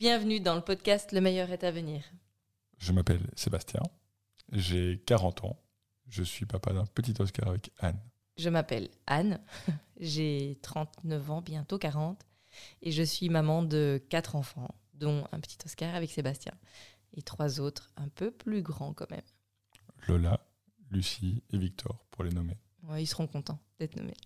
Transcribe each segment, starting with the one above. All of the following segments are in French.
Bienvenue dans le podcast Le meilleur est à venir. Je m'appelle Sébastien, j'ai 40 ans, je suis papa d'un petit Oscar avec Anne. Je m'appelle Anne, j'ai 39 ans, bientôt 40, et je suis maman de quatre enfants, dont un petit Oscar avec Sébastien, et trois autres un peu plus grands quand même. Lola, Lucie et Victor, pour les nommer. Ouais, ils seront contents d'être nommés.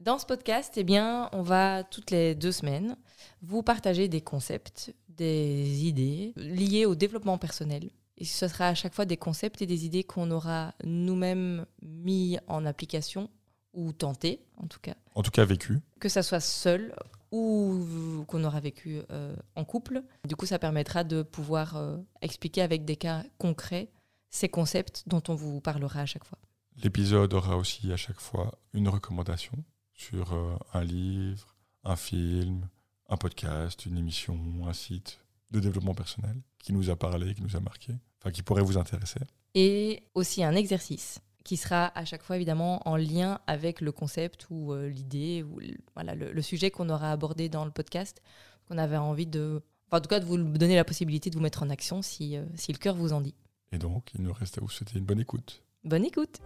Dans ce podcast, eh bien, on va toutes les deux semaines vous partager des concepts, des idées liées au développement personnel. Et ce sera à chaque fois des concepts et des idées qu'on aura nous-mêmes mis en application ou tenté, en tout cas. En tout cas, vécu. Que ça soit seul ou qu'on aura vécu euh, en couple. Du coup, ça permettra de pouvoir euh, expliquer avec des cas concrets ces concepts dont on vous parlera à chaque fois. L'épisode aura aussi à chaque fois une recommandation sur euh, un livre, un film, un podcast, une émission, un site de développement personnel qui nous a parlé, qui nous a marqué, enfin qui pourrait vous intéresser. Et aussi un exercice qui sera à chaque fois évidemment en lien avec le concept ou euh, l'idée ou le, voilà, le, sujet qu'on aura abordé dans le podcast, qu'on avait envie de... Enfin, en tout cas, de vous donner la possibilité de vous mettre en action si, euh, si le cœur vous en dit. Et donc, il nous reste à vous souhaiter une bonne écoute. Bonne écoute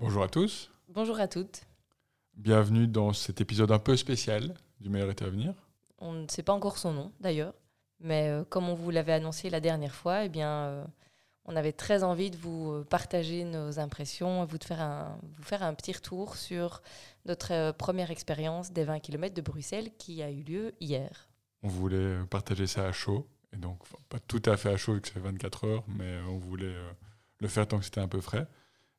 Bonjour à tous. Bonjour à toutes. Bienvenue dans cet épisode un peu spécial du meilleur été à venir. On ne sait pas encore son nom d'ailleurs, mais euh, comme on vous l'avait annoncé la dernière fois, eh bien, euh, on avait très envie de vous euh, partager nos impressions, vous, de faire un, vous faire un petit retour sur notre première expérience des 20 km de Bruxelles qui a eu lieu hier. On voulait partager ça à chaud, et donc pas tout à fait à chaud vu que c'est 24 heures, mais on voulait le faire tant que c'était un peu frais.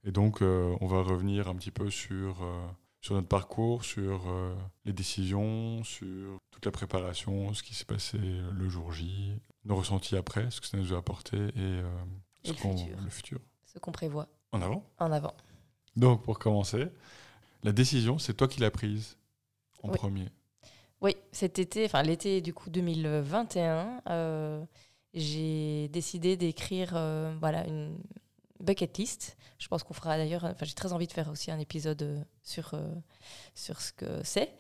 Et donc, euh, on va revenir un petit peu sur, euh, sur notre parcours, sur euh, les décisions, sur toute la préparation, ce qui s'est passé le jour J, nos ressentis après, ce que ça nous a apporté et, ce le, futur. le futur. Ce qu'on prévoit. En avant En avant. Donc, pour commencer, la décision, c'est toi qui l'as prise en premier. Oui, cet été, enfin l'été du coup 2021, j'ai décidé d'écrire voilà, une, bucket list. Je pense qu'on fera d'ailleurs, enfin, j'ai très envie de faire aussi un épisode euh, sur, euh, sur ce que c'est.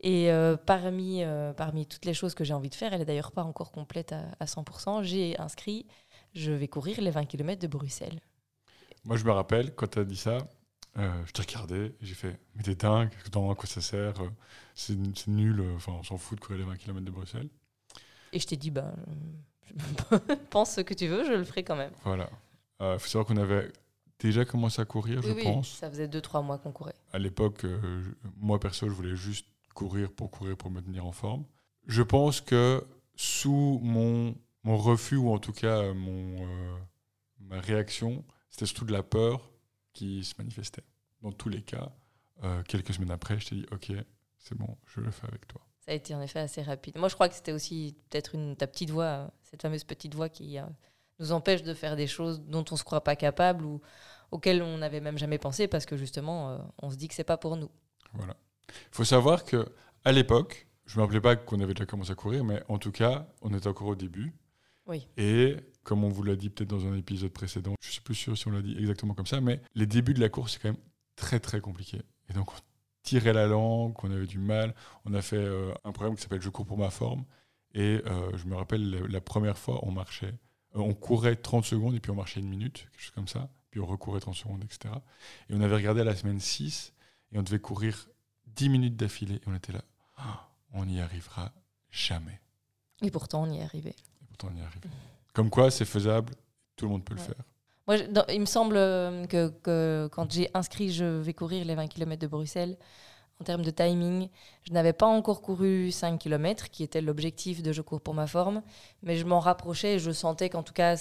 Et euh, parmi, parmi toutes les choses que j'ai envie de faire, elle n'est d'ailleurs pas encore complète à, à 100%, j'ai inscrit, je vais courir les 20 km de Bruxelles. Moi, je me rappelle, quand tu as dit ça, je t'ai regardé, j'ai fait, mais t'es dingue, dans quoi ça sert C'est nul, enfin, on s'en fout de courir les 20 km de Bruxelles. Et je t'ai dit, ben, pense ce que tu veux, je le ferai quand même. Voilà. Il euh, faut savoir qu'on avait déjà commencé à courir, je oui, pense. Ça faisait 2-3 mois qu'on courait. À l'époque, euh, moi perso, je voulais juste courir pour courir, pour me tenir en forme. Je pense que sous mon, mon refus, ou en tout cas mon, euh, ma réaction, c'était surtout de la peur qui se manifestait. Dans tous les cas, quelques semaines après, je t'ai dit, ok, c'est bon, je le fais avec toi. Ça a été en effet assez rapide. Moi, je crois que c'était aussi peut-être ta petite voix, cette fameuse petite voix qui nous empêche de faire des choses dont on ne se croit pas capable ou auxquelles on n'avait même jamais pensé parce que justement, euh, on se dit que c'est pas pour nous. Voilà. Il faut savoir que à l'époque, je me rappelais pas qu'on avait déjà commencé à courir, mais en tout cas, on était encore au début. Oui. Et comme on vous l'a dit peut-être dans un épisode précédent, je suis plus sûr si on l'a dit exactement comme ça, mais les débuts de la course, c'est quand même très très compliqué. Et donc, on tirait la langue, on avait du mal. On a fait euh, un programme qui s'appelle Je cours pour ma forme. Et euh, je me rappelle, la première fois, on marchait on courait 30 secondes et puis on marchait une minute, quelque chose comme ça. Puis on recourait 30 secondes, etc. Et on avait regardé à la semaine 6 et on devait courir 10 minutes d'affilée. Et on était là, ah, on n'y arrivera jamais. Et pourtant, on y est arrivé. Et pourtant, on y est arrivé. Comme quoi, c'est faisable, tout le monde peut le faire. Moi, il me semble euh, que, que quand j'ai inscrit Je vais courir les 20 km de Bruxelles, en termes de timing. Je n'avais pas encore couru 5 km, qui était l'objectif de Je cours pour ma forme, mais je m'en rapprochais et je sentais qu'en tout cas,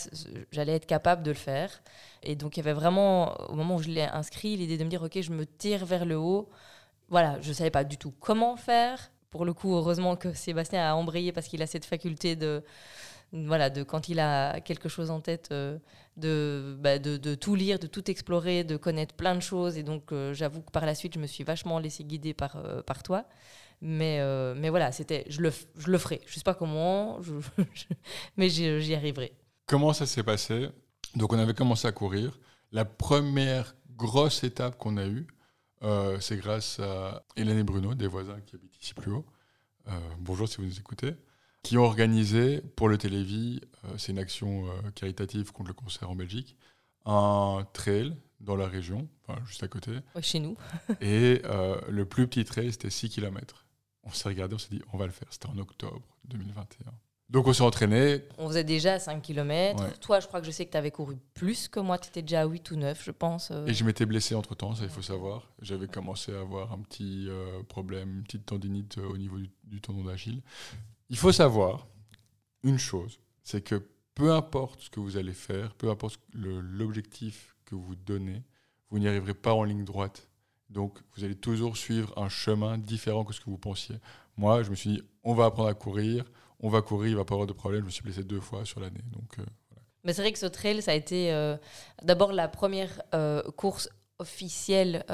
j'allais être capable de le faire. Et donc, il y avait vraiment, au moment où je l'ai inscrit, l'idée de me dire, OK, je me tire vers le haut. Voilà, je ne savais pas du tout comment faire. Pour le coup, heureusement que Sébastien a embrayé parce qu'il a cette faculté de, voilà, de quand il a quelque chose en tête, euh, bah, de, de, tout lire, de tout explorer, de connaître plein de choses. Et donc, euh, j'avoue que par la suite, je me suis vachement laissé guider par, euh, par toi. Mais, mais voilà, c'était, je le, je le ferai. Je sais pas comment, mais j'y arriverai. Comment ça s'est passé? Donc, on avait commencé à courir. La première grosse étape qu'on a eue, c'est grâce à Hélène et Bruno, des voisins qui habitent ici plus haut. Bonjour si vous nous écoutez. Qui ont organisé pour le Télévis, euh, c'est une action caritative contre le cancer en Belgique, un trail dans la région, enfin, juste à côté. chez nous. et le plus petit trail, c'était 6 km. On s'est regardé, on s'est dit, on va le faire. C'était en octobre 2021. Donc on s'est entraîné. On faisait déjà 5 km. Toi, je crois que je sais que tu avais couru plus que moi. Tu étais déjà à 8 ou 9, je pense. Euh. Et je m'étais blessé entre-temps, ça il faut savoir. J'avais commencé à avoir un petit euh, problème, une petite tendinite euh, au niveau du, tendon d'Achille. Il faut savoir une chose, c'est que peu importe ce que vous allez faire, peu importe l'objectif que vous donnez, vous n'y arriverez pas en ligne droite. Donc vous allez toujours suivre un chemin différent que ce que vous pensiez. Moi, je me suis dit, on va apprendre à courir, on va courir, il va pas avoir de problème. Je me suis blessé deux fois sur l'année. Donc, euh, Mais c'est vrai que ce trail, ça a été euh, d'abord la première euh, course officielle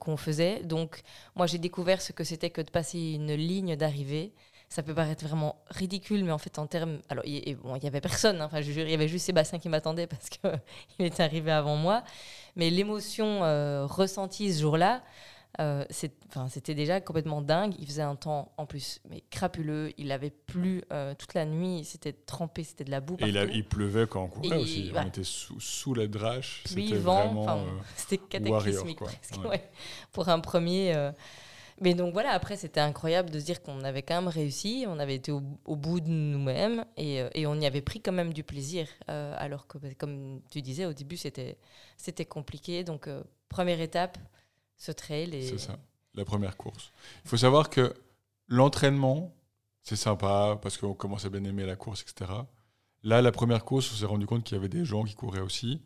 qu'on faisait. Donc, moi, j'ai découvert ce que c'était que de passer une ligne d'arrivée. Ça peut paraître vraiment ridicule, mais en fait, en termes. Alors, il bon, y avait personne. Hein. Enfin, je jure, il y avait juste Sébastien qui m'attendait parce qu'il était arrivé avant moi. Mais l'émotion ressentie ce jour-là, euh, c'était déjà complètement dingue. Il faisait un temps en plus mais crapuleux. Il avait plu euh, toute la nuit. C'était trempé, c'était de la boue. Et il, pleuvait quand on courait aussi. On était sous, la drache. C'était vraiment euh, c'était cataclysmique pour un premier. Mais donc voilà, après c'était incroyable de se dire qu'on avait quand même réussi, on avait été au, bout de nous-mêmes et, et, on y avait pris quand même du plaisir. alors que, bah, comme tu disais, au début c'était compliqué. Donc première étape, ce trail. Et... C'est ça, la première course. Il faut savoir que l'entraînement, c'est sympa parce qu'on commence à bien aimer la course, etc. Là, la première course, on s'est rendu compte qu'il y avait des gens qui couraient aussi.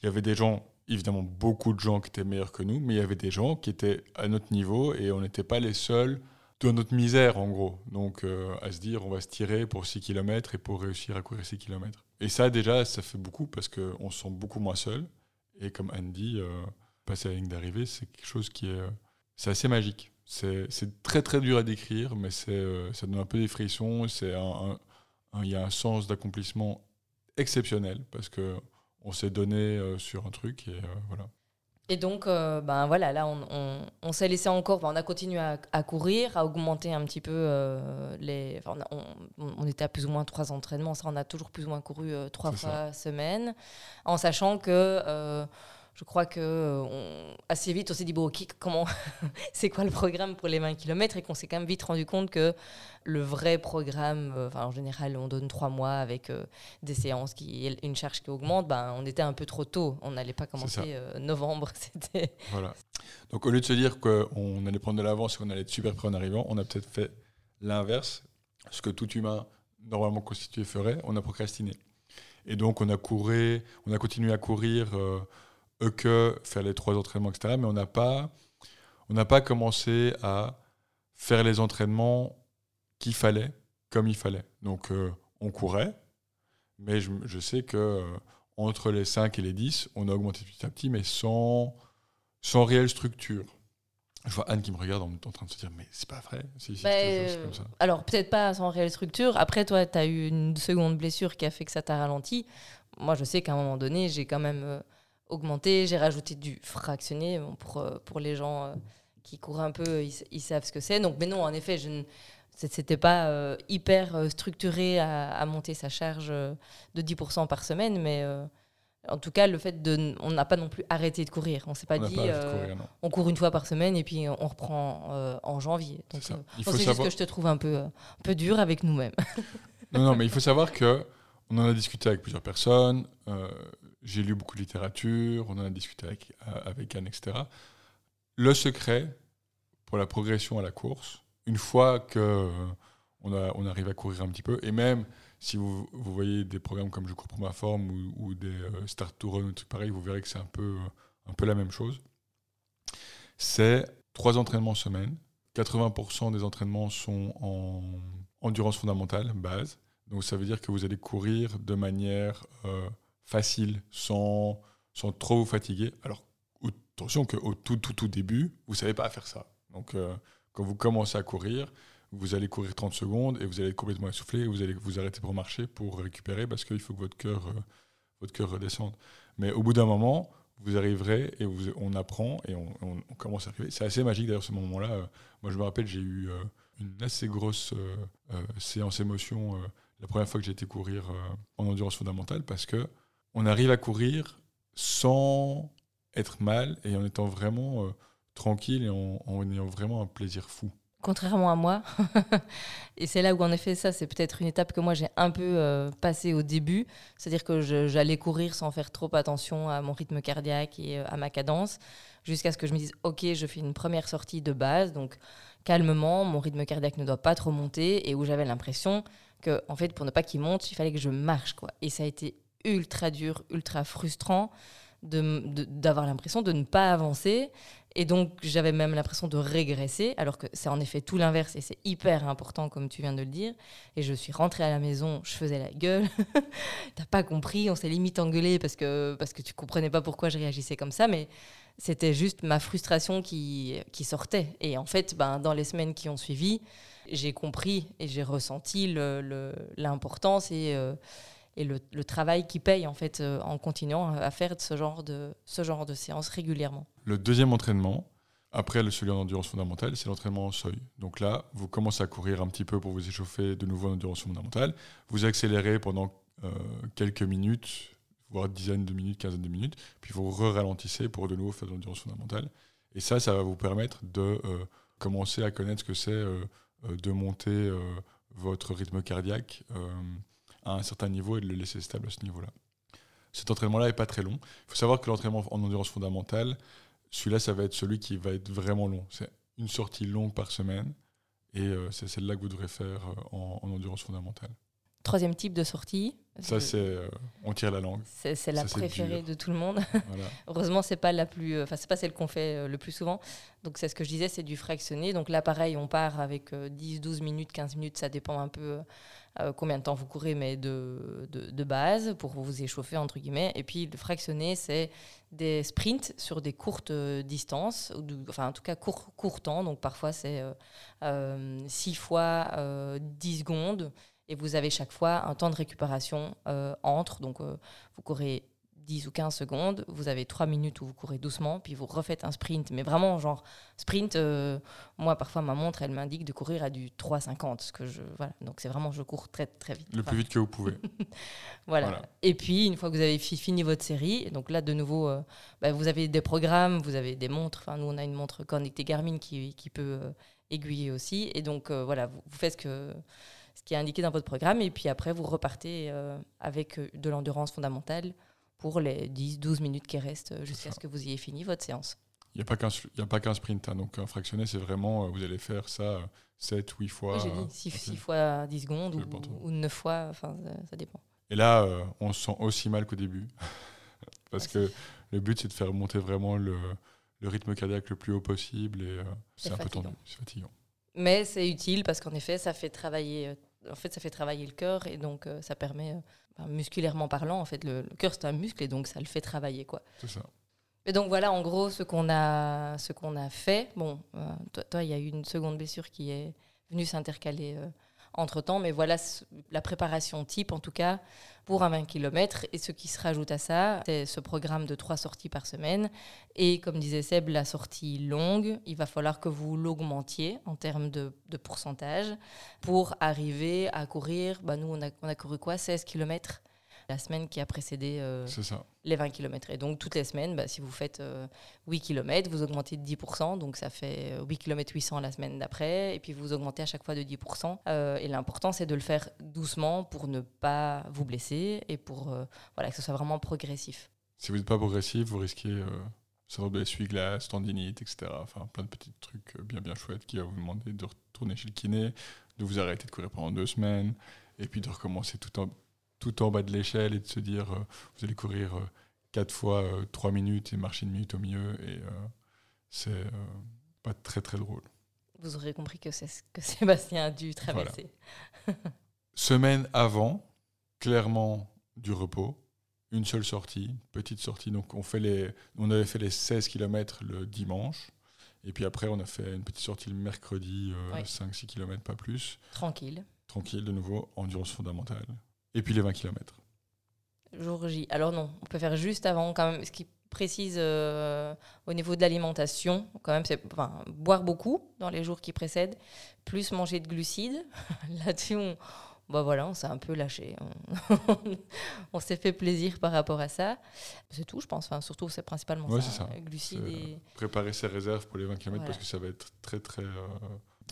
Il y avait des gens, évidemment, beaucoup de gens qui étaient meilleurs que nous, mais il y avait des gens qui étaient à notre niveau et on n'était pas les seuls dans notre misère, en gros. Donc, euh, à se dire, on va se tirer pour 6 km et pour réussir à courir 6 km. Et ça, déjà, ça fait beaucoup parce qu'on se sent beaucoup moins seul. Et comme Andy, euh, passer la ligne d'arrivée, c'est quelque chose qui est, euh, c'est assez magique. C'est très très dur à décrire, mais c'est euh, ça donne un peu des frissons. Il y a un sens d'accomplissement exceptionnel parce que on s'est donné euh, sur un truc et voilà. Et donc, ben voilà, là, on, on, s'est laissé encore, on a continué à, courir, à augmenter un petit peu les. On, on, était à plus ou moins trois entraînements, ça, on a toujours plus ou moins couru trois fois semaine, en sachant que je crois que euh, assez vite, on s'est dit, bon, ok, comment, c'est quoi le programme pour les 20 km Et qu'on s'est quand même vite rendu compte que le vrai programme, euh, en général, on donne trois mois avec euh, des séances, qui, une charge qui augmente, ben, on était un peu trop tôt. On n'allait pas commencer novembre. C'était... Voilà. Donc, au lieu de se dire qu'on allait prendre de l'avance et qu'on allait être super prêt en arrivant, on a peut-être fait l'inverse. Ce que tout humain normalement constitué ferait, on a procrastiné. Et donc, on a couru, on a continué à courir que faire les trois entraînements, etc. Mais on n'a pas, on n'a pas commencé à faire les entraînements qu'il fallait, comme il fallait. Donc euh, on courait, mais je, sais que euh, entre les 5 et les 10, on a augmenté petit à petit, mais sans, sans réelle structure. Je vois Anne qui me regarde en, train de se dire Mais c'est pas vrai. Bah, euh, alors, peut-être pas sans réelle structure. Après, toi, tu as eu une seconde blessure qui a fait que ça t'a ralenti. Moi, je sais qu'à un moment donné, j'ai quand même augmenté. J'ai rajouté du fractionné. pour, euh, pour les gens euh, qui courent un peu, ils, savent ce que c'est. Donc, mais non, en effet, je ne c'était pas euh, hyper structuré à, monter sa charge de 10% par semaine, mais en tout cas, le fait de. On n'a pas non plus arrêté de courir. On s'est pas dit. on court une fois par semaine et puis on reprend en janvier. Donc, c'est juste que je te trouve un peu, un peu dur avec nous-mêmes. non, non, mais il faut savoir que on en a discuté avec plusieurs personnes j'ai lu beaucoup de littérature, on en a discuté avec, euh, avec Anne, etc. Le secret pour la progression à la course, une fois que euh, on, arrive à courir un petit peu, et même si vous, voyez des programmes comme Je cours pour ma forme ou, des euh, Start to Run ou trucs pareils, vous verrez que c'est un peu, un peu la même chose. C'est trois entraînements semaine. 80% des entraînements sont en endurance fondamentale, base. Donc ça veut dire que vous allez courir de manière facile, sans, sans trop vous fatiguer. Alors, attention qu'au tout, tout, tout début, vous ne savez pas faire ça. Donc, euh, quand vous commencez à courir, vous allez courir 30 secondes et vous allez être complètement essoufflé et vous allez vous arrêter pour marcher, pour récupérer, parce qu'il faut que votre cœur, euh, votre cœur redescende. Mais au bout d'un moment, vous arriverez et vous, on apprend et on, commence à arriver. C'est assez magique d'ailleurs ce moment-là. Euh, Moi je me rappelle, j'ai eu une assez grosse séance émotion la première fois que j'ai été courir en endurance fondamentale parce que on arrive à courir sans être mal et en étant vraiment euh, tranquille et en, ayant vraiment un plaisir fou. Contrairement à moi. et c'est là où, en effet, ça, c'est peut-être une étape que moi, j'ai un peu euh, passée au début. C'est-à-dire que j'allais courir sans faire trop attention à mon rythme cardiaque et euh, à ma cadence, jusqu'à ce que je me dise, OK, je fais une première sortie de base, donc calmement, mon rythme cardiaque ne doit pas trop monter, et où j'avais l'impression que, en fait, pour ne pas qu'il monte, il fallait que je marche, quoi. Et ça a été ultra dur, ultra frustrant m- de- d'avoir l'impression de ne pas avancer et donc, j'avais même l'impression de régresser, alors que c'est en effet tout l'inverse et c'est hyper important, comme tu viens de le dire. Et je suis rentrée à la maison, je faisais la gueule. T'as pas compris, on s'est limite engueulé parce que, parce que tu comprenais pas pourquoi je réagissais comme ça, mais c'était juste ma frustration qui, qui sortait. Et en fait, ben, dans les semaines qui ont suivi, j'ai compris et j'ai ressenti l'importance et, euh, et le, travail qui paye en fait euh, en continuant à faire ce genre de, ce genre de séances régulièrement. Le deuxième entraînement, après le celui en endurance fondamentale, c'est l'entraînement en seuil. Donc là, vous commencez à courir un petit peu pour vous échauffer de nouveau en endurance fondamentale. Vous accélérez pendant euh, quelques minutes, voire dizaines de minutes, quinzaine de minutes, puis vous re-ralentissez pour de nouveau faire de l'endurance fondamentale. Et ça, ça va vous permettre de euh, commencer à connaître ce que c'est de monter votre rythme cardiaque à un certain niveau et de le laisser stable à ce niveau-là. Cet entraînement-là n'est pas très long. Il faut savoir que l'entraînement en endurance fondamentale, celui-là, ça va être celui qui va être vraiment long. C'est une sortie longue par semaine. Et euh, c'est celle-là que vous devrez faire euh, en, en endurance fondamentale. Troisième type de sortie. Ça, c'est. euh, on tire la langue. C'est la ça, préférée de tout le monde. Voilà. Heureusement, c'est pas la plus, euh, enfin c'est pas celle qu'on fait euh, le plus souvent. Donc c'est ce que je disais, c'est du fractionné. Donc là, pareil, on part avec euh, 10, 12 minutes, 15 minutes, ça dépend un peu euh, combien de temps vous courez, mais de, de, de base pour vous échauffer entre guillemets. Et puis le fractionné, c'est des sprints sur des courtes euh, distances, ou de- enfin en tout cas court, court temps. Donc parfois c'est 6 fois euh, 10 secondes. Et vous avez chaque fois un temps de récupération euh, entre. Donc euh, vous courez 10 ou 15 secondes, vous avez 3 minutes où vous courez doucement, puis vous refaites un sprint. Mais vraiment, genre, sprint, euh, moi, parfois, ma montre, elle m'indique de courir à du 3,50. Ce que je, voilà. Donc, c'est vraiment, je cours très, très vite. Le Enfin, plus vite que vous pouvez. voilà. Voilà. Et puis, une fois que vous avez fi- fini votre série, donc là, de nouveau, euh, bah, vous avez des programmes, vous avez des montres. Enfin, nous, on a une montre connectée Garmin qui, qui peut euh, aiguiller aussi. Et donc, voilà, vous, vous faites ce, que, ce qui est indiqué dans votre programme. Et puis après, vous repartez euh, avec euh, de l'endurance fondamentale pour les 10-12 minutes qui restent euh, jusqu'à ce que vous ayez fini votre séance. Il n'y a pas qu'un sprint. hein. Donc, un fractionné, c'est vraiment. vous allez faire ça 7, 8 fois. J'ai euh, dit 6, ok. fois 10 secondes ou, ou 9 fois, enfin, ça, dépend. Et là, euh, on se sent aussi mal qu'au début. Parce que le but, c'est de faire monter vraiment le, le rythme cardiaque le plus haut possible. Et euh, c'est un peu tendu. C'est fatigant. Mais c'est utile parce qu'en effet, ça fait travailler. euh, En fait, ça fait travailler le cœur et donc euh, ça permet, euh, musculairement parlant, en fait, le, le cœur c'est un muscle et donc ça le fait travailler, quoi. C'est ça. Et donc voilà, en gros, ce qu'on a, ce qu'on a fait. Bon, euh, toi, toi, il y a eu une seconde blessure qui est venue s'intercaler entre temps, mais voilà la préparation type, en tout cas, pour un 20 km. Et ce qui se rajoute à ça, c'est ce programme de trois sorties par semaine. Et comme disait Seb, la sortie longue, il va falloir que vous l'augmentiez en termes de, de pourcentage pour arriver à courir. Bah, nous, on a, on a couru quoi? 16 km la semaine qui a précédé euh, les 20 km. Et donc, toutes les semaines, bah, si vous faites euh, 8 km, vous augmentez de 10%. Donc, ça fait euh, 8 km 800 la semaine d'après. Et puis, vous augmentez à chaque fois de 10%. Euh, et l'important, c'est de le faire doucement pour ne pas vous blesser et pour euh, voilà, que ce soit vraiment progressif. Si vous n'êtes pas progressif, vous risquez syndrome de l'essuie-glace, tendinite, etc. Enfin, plein de petits trucs bien bien chouettes qui va vous demander de retourner chez le kiné, de vous arrêter de courir pendant deux semaines, et puis de recommencer tout en, tout en bas de l'échelle et de se dire euh, vous allez courir euh, quatre fois euh, trois minutes et marcher une minute au milieu, et c'est pas très très drôle. Vous aurez compris que c'est ce que Sébastien a dû traverser. Semaine avant, clairement du repos, une seule sortie, petite sortie. Donc on, fait les, on avait fait les 16 km le dimanche. Et puis après, on a fait une petite sortie le mercredi, euh, Oui. 5-6 km, pas plus. Tranquille. Tranquille, de nouveau, endurance fondamentale. Et puis les 20 km. Jour J. Alors non, on peut faire juste avant quand même. Ce qui précise euh, au niveau de l'alimentation. Quand même, c'est enfin, boire beaucoup dans les jours qui précèdent, plus manger de glucides. Là-dessus, on, bah voilà, on s'est un peu lâché. On, on s'est fait plaisir par rapport à ça. C'est tout, je pense. Enfin, surtout, c'est principalement Ouais, ça, glucides et Préparer ses réserves pour les 20 km Voilà. parce que ça va être très très euh,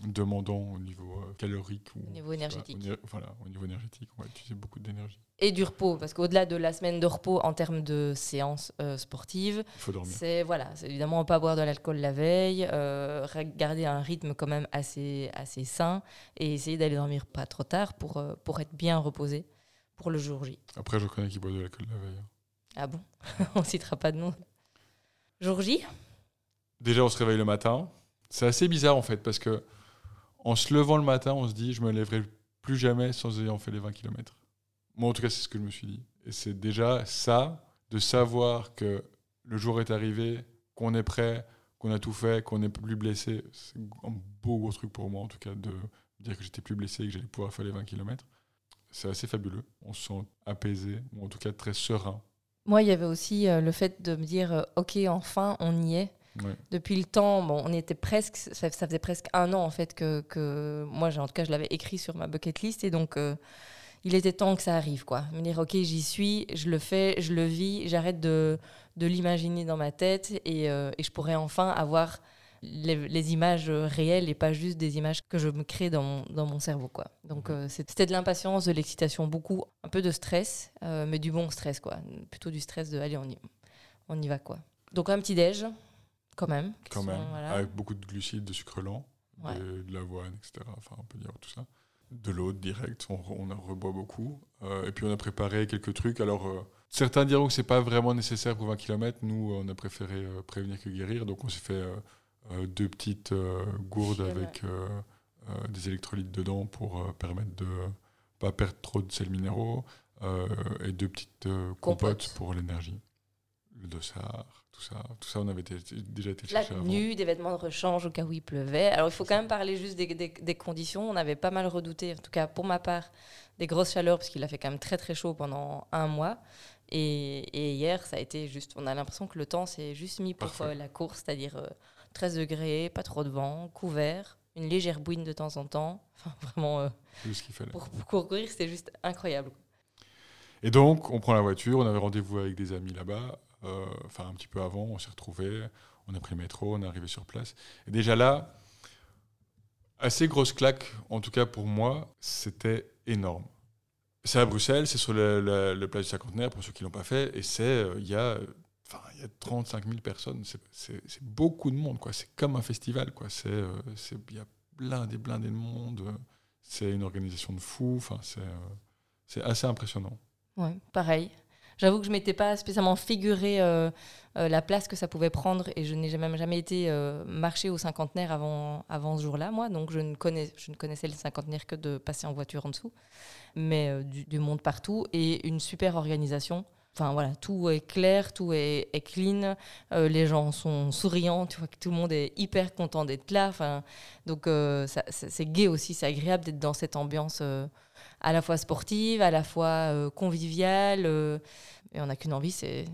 demandant au niveau euh, calorique. Ou, Au niveau pas, énergétique. au voilà, au niveau énergétique, on va utiliser beaucoup d'énergie. et du repos, parce qu'au-delà de la semaine de repos en termes de séances euh, sportives, Il faut dormir. c'est voilà, évidemment pas boire de l'alcool la veille, euh, garder un rythme quand même assez assez sain et essayer d'aller dormir pas trop tard pour euh, pour être bien reposé pour le jour J. Après, je connais qui boit de l'alcool la veille. hein. Ah bon, on citera pas de nom. Jour J, Déjà, on se réveille le matin. C'est assez bizarre en fait parce que en se levant le matin, on se dit je me lèverai plus jamais sans ayant fait les 20 km. Moi, en tout cas, c'est ce que je me suis dit. Et c'est déjà ça, de savoir que le jour est arrivé, qu'on est prêt, qu'on a tout fait, qu'on n'est plus blessé. C'est un beau gros truc pour moi, en tout cas, de dire que j'étais plus blessé et que j'allais pouvoir faire les 20 km. C'est assez fabuleux. On se sent apaisé, ou en tout cas très serein. moi il y avait aussi euh, le fait de me dire euh, ok enfin on y est. Ouais. Depuis le temps, bon, on était presque, ça, ça faisait presque un an en fait que, que moi, en tout cas, je l'avais écrit sur ma bucket list et donc euh, il était temps que ça arrive, quoi. Me dire, ok, j'y suis, je le fais, je le vis, j'arrête de, de l'imaginer dans ma tête et, euh, et je pourrais enfin avoir les, les images réelles et pas juste des images que je me crée dans mon, dans mon cerveau, quoi. Donc euh, c'était de l'impatience, de l'excitation, beaucoup, un peu de stress, euh, mais du bon stress, quoi. Plutôt du stress de, allez, on y, on y va, quoi. Donc un petit déj, quand même. qui quand sont, même, voilà. avec beaucoup de glucides, de sucre lent, Ouais. de, de l'avoine, etc. Enfin, on peut dire tout ça. De l'eau direct, on, on en reboit beaucoup. Euh, et puis on a préparé quelques trucs. Alors, euh, certains diront que c'est pas vraiment nécessaire pour 20 km. Nous, on a préféré euh, prévenir que guérir. Donc, on s'est fait euh, euh, deux petites euh, gourdes avec euh, euh, des électrolytes dedans pour euh, permettre de pas perdre trop de sels minéraux. euh, et deux petites euh, compotes Compote. pour l'énergie. Le dossard, tout ça. Tout ça, on avait déjà été La chercher avant. tenue, des vêtements de rechange au cas où il pleuvait. Alors il faut quand même parler juste des, des- des conditions. On avait pas mal redouté, en tout cas pour ma part, des grosses chaleurs parce qu'il a fait quand même très très chaud pendant un mois. Et, et hier, ça a été juste. On a l'impression que le temps s'est juste mis pour Parfait. euh, la course, c'est-à-dire euh, 13 degrés, pas trop de vent, couvert, une légère bouine de temps en temps. Enfin, vraiment, euh, C'est ce qu'il fallait. pour, pour courir, c'était juste incroyable. Et donc, on prend la voiture, on avait rendez-vous avec des amis là-bas, euh, enfin un petit peu avant, on s'est retrouvés, on a pris le métro, on est arrivé sur place. Et déjà là, assez grosse claque, en tout cas pour moi, c'était énorme. C'est à Bruxelles, c'est sur le, le, le place du cinquantenaire, pour ceux qui ne l'ont pas fait, et c'est, euh, il y a... euh, il y a 35 000 personnes, c'est- beaucoup de monde, quoi. C'est comme un festival, quoi. C'est, euh, il y a blindé, blindé de monde. euh, C'est une organisation de fou. Enfin, c'est, euh, c'est assez impressionnant. Ouais, pareil. J'avoue que je m'étais pas spécialement figuré euh, euh, la place que ça pouvait prendre et je n'ai même jamais été euh, marcher au cinquantenaire avant, ce jour-là, moi. Donc je ne, ne connaissais le cinquantenaire que de passer en voiture en dessous. Mais du, monde partout et une super organisation. Enfin voilà, tout est clair, tout est, clean, les gens sont souriants, tu vois que tout le monde est hyper content d'être là. Donc c'est gai aussi, c'est agréable d'être dans cette ambiance à la fois sportive, à la fois euh, conviviale. euh, et on n'a qu'une envie, c'est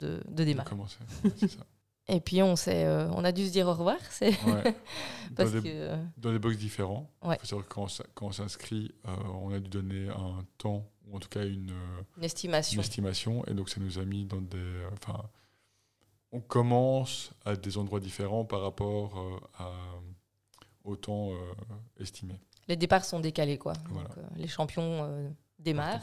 de, démarrer. Ouais, ça. Et puis on, euh, on a dû se dire au revoir, c'est Ouais. Dans, parce des, que euh, dans des box différents. Ouais. faut savoir que quand on s- quand on s'inscrit, euh, on a dû donner un temps, ou en tout cas une, une estimation. une estimation. Et donc, ça nous a mis dans des. Enfin, on commence à des endroits différents par rapport à, au temps estimé. Les départs sont décalés, quoi. Voilà. Donc, euh, les champions euh, démarrent.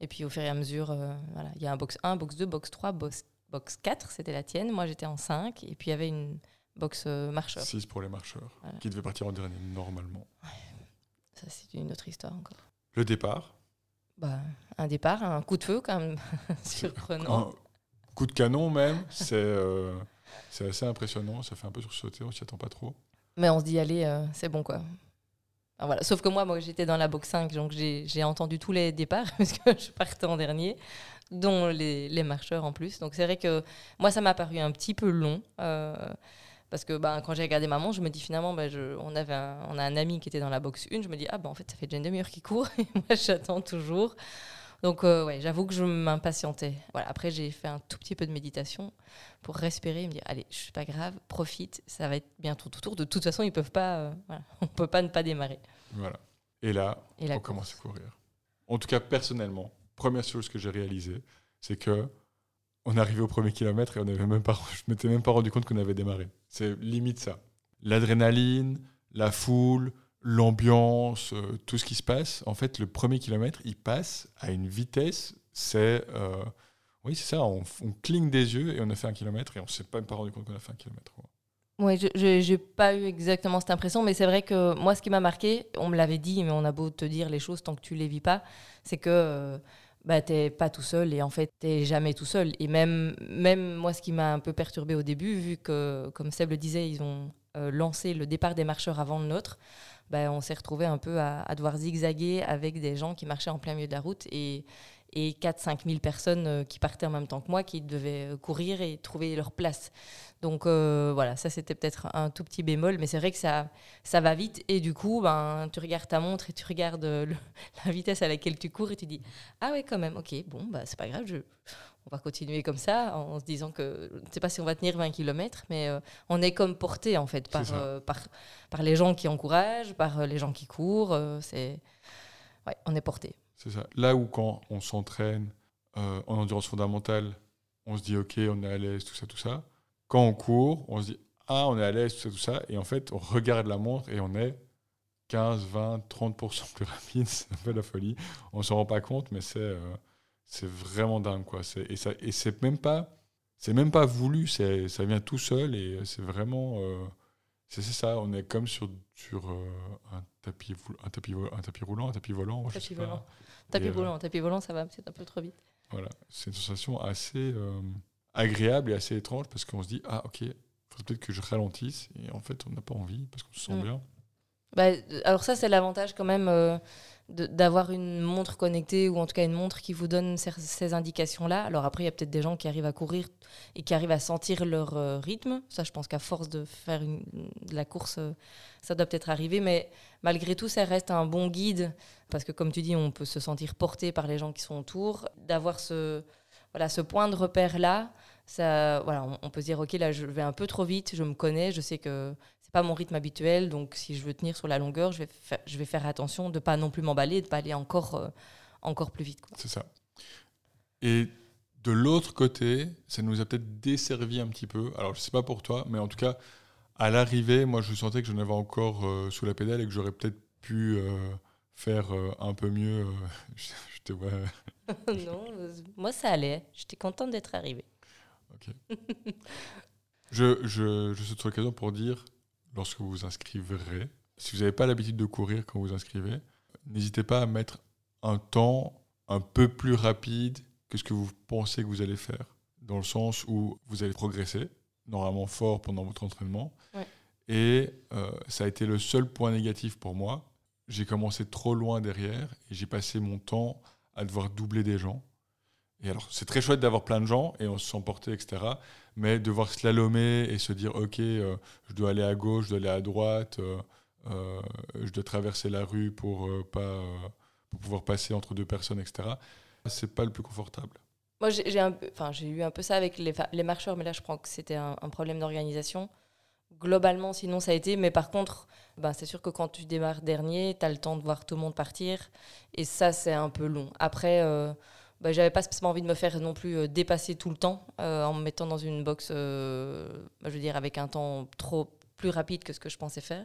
Et puis au fur et à mesure, euh, voilà, il y a un box 1, box 2, box 3, box, box 4, c'était la tienne. Moi, j'étais en 5. Et puis il y avait une box euh, marcheur. 6 pour les marcheurs, Voilà. qui devaient partir en dernier normalement. Ça, c'est une autre histoire encore. Le départ, Bah, un départ, un coup de feu, quand même, surprenant. un coup de canon même, c'est euh, assez impressionnant. Ça fait un peu sursauter, on s'y attend pas trop. Mais on se dit, allez, c'est bon quoi. Ah, voilà. Sauf que moi, moi j'étais dans la box 5, donc j'ai entendu tous les départs, parce que je partais en dernier, dont les, les marcheurs en plus. Donc c'est vrai que moi, ça m'a paru un petit peu long. euh, parce que bah, quand j'ai regardé ma montre, je me dis finalement, bah, je, on, avait on a un ami qui était dans la box 1. Je me dis, ah bah en fait, ça fait déjà une demi-heure qu'il court. Et moi, j'attends toujours. Donc, euh, ouais, j'avoue que je m'impatientais. Voilà, après, j'ai fait un tout petit peu de méditation pour respirer et me dire allez, je suis pas grave, profite, ça va être bientôt tout tour. De toute façon, ils peuvent pas, euh, voilà, on peut pas ne pas démarrer. Voilà. Et là, Et on course. commence à courir. En tout cas, personnellement, première chose que j'ai réalisée, c'est que on arrivait au premier kilomètre et on avait même pas, je m'étais même pas rendu compte qu'on avait démarré. C'est limite ça. L'adrénaline, la foule, l'ambiance, euh, tout ce qui se passe. En fait, le premier kilomètre, il passe à une vitesse. C'est, euh, oui, c'est ça. On, cligne des yeux et on a fait un kilomètre et on s'est même pas rendu compte qu'on a fait un kilomètre. Ouais, je j'ai pas eu exactement cette impression, mais c'est vrai que moi, ce qui m'a marqué, on me l'avait dit, mais on a beau te dire les choses tant que tu les vis pas, c'est que euh, bah, t'es pas tout seul et en fait, t'es jamais tout seul. Et même, même moi, ce qui m'a un peu perturbé au début, vu que, comme Seb le disait, ils ont lancé le départ des marcheurs avant le nôtre, bah, on s'est retrouvé un peu à, devoir zigzaguer avec des gens qui marchaient en plein milieu de la route et, et 4-5 000 personnes euh, qui partaient en même temps que moi, qui devaient euh, courir et trouver leur place. Donc euh, voilà, ça c'était peut-être un tout petit bémol, mais c'est vrai que ça, ça va vite et du coup, ben, tu regardes ta montre et tu regardes la vitesse à laquelle tu cours et tu dis ah ouais quand même, ok, bon bah c'est pas grave, je, on va continuer comme ça en se disant que je ne sais pas si on va tenir 20 km, mais euh, on est comme porté en fait par, euh, par, par les gens qui encouragent, par euh, les gens qui courent, c'est ouais, on est porté. C'est ça. Là où quand on s'entraîne en endurance fondamentale, on se dit ok, on est à l'aise, tout ça, tout ça. Quand on court, on se dit ah, on est à l'aise, tout ça, tout ça. Et en fait, on regarde la montre et on est 15, 20, 30% plus rapide. C'est un peu la folie. On s'en rend pas compte, mais c'est euh, c'est vraiment dingue quoi. Et ça et c'est même pas c'est même pas voulu. C'est ça vient tout seul et c'est vraiment euh, c'est ça. On est comme sur sur euh, un tapis un tapis un tapis roulant, un tapis volant. je Tapis pas. volant. Tapis Et, euh, volant, tapis volant, ça va peut-être un peu trop vite. Voilà, c'est une sensation assez euh, agréable et assez étrange parce qu'on se dit ah ok, faudrait peut-être que je ralentisse et en fait on n'a pas envie parce qu'on se sent Mm. bien. Bah, euh, alors ça, c'est l'avantage quand même euh, d'avoir une montre connectée ou en tout cas une montre qui vous donne ces, indications-là. Alors après, il y a peut-être des gens qui arrivent à courir et qui arrivent à sentir leur euh, rythme. Ça, je pense qu'à force de faire de la course, euh, ça doit peut-être arriver. Mais malgré tout, ça reste un bon guide parce que comme tu dis, on peut se sentir porté par les gens qui sont autour. D'avoir ce, voilà, ce point de repère-là, ça, voilà, on, on peut se dire, OK, là, je vais un peu trop vite, je me connais, je sais que c'est pas mon rythme habituel, donc si je veux tenir sur la longueur, je vais, faire, je vais faire attention de pas non plus m'emballer, de pas aller encore, euh, encore plus vite. C'est ça. Et de l'autre côté, ça nous a peut-être desservi un petit peu. Alors je sais pas pour toi, mais en tout cas à l'arrivée, moi je sentais que j'en avais encore euh, sous la pédale et que j'aurais peut-être pu euh, faire un peu mieux. je, je te vois. non, moi ça allait, j'étais contente d'être arrivée. Je, je, je saute sur l'occasion pour dire, lorsque vous vous inscriverez, si vous n'avez pas l'habitude de courir quand vous vous inscrivez, n'hésitez pas à mettre un temps un peu plus rapide que ce que vous pensez que vous allez faire. Dans le sens où vous allez progresser, normalement fort pendant votre entraînement. Ouais. Et euh, ça a été le seul point négatif pour moi. J'ai commencé trop loin derrière et j'ai passé mon temps à devoir doubler des gens. Alors, c'est très chouette d'avoir plein de gens et on se sent porté, etc mais devoir slalomer et se dire ok euh, je dois aller à gauche je dois aller à droite euh, euh, je dois traverser la rue pour pas pour pouvoir passer entre deux personnes etc c'est pas le plus confortable Moi j'ai enfin, eu un peu ça avec les, marcheurs, mais là je crois que c'était un, un problème d'organisation. Globalement, sinon ça a été, mais par contre, ben, c'est sûr que quand tu démarres dernier, tu as le temps de voir tout le monde partir, et ça c'est un peu long. Après, ben, j'avais pas spécialement envie de me faire non plus euh, dépasser tout le temps euh, en me mettant dans une box, euh, je veux dire, avec un temps trop plus rapide que ce que je pensais faire.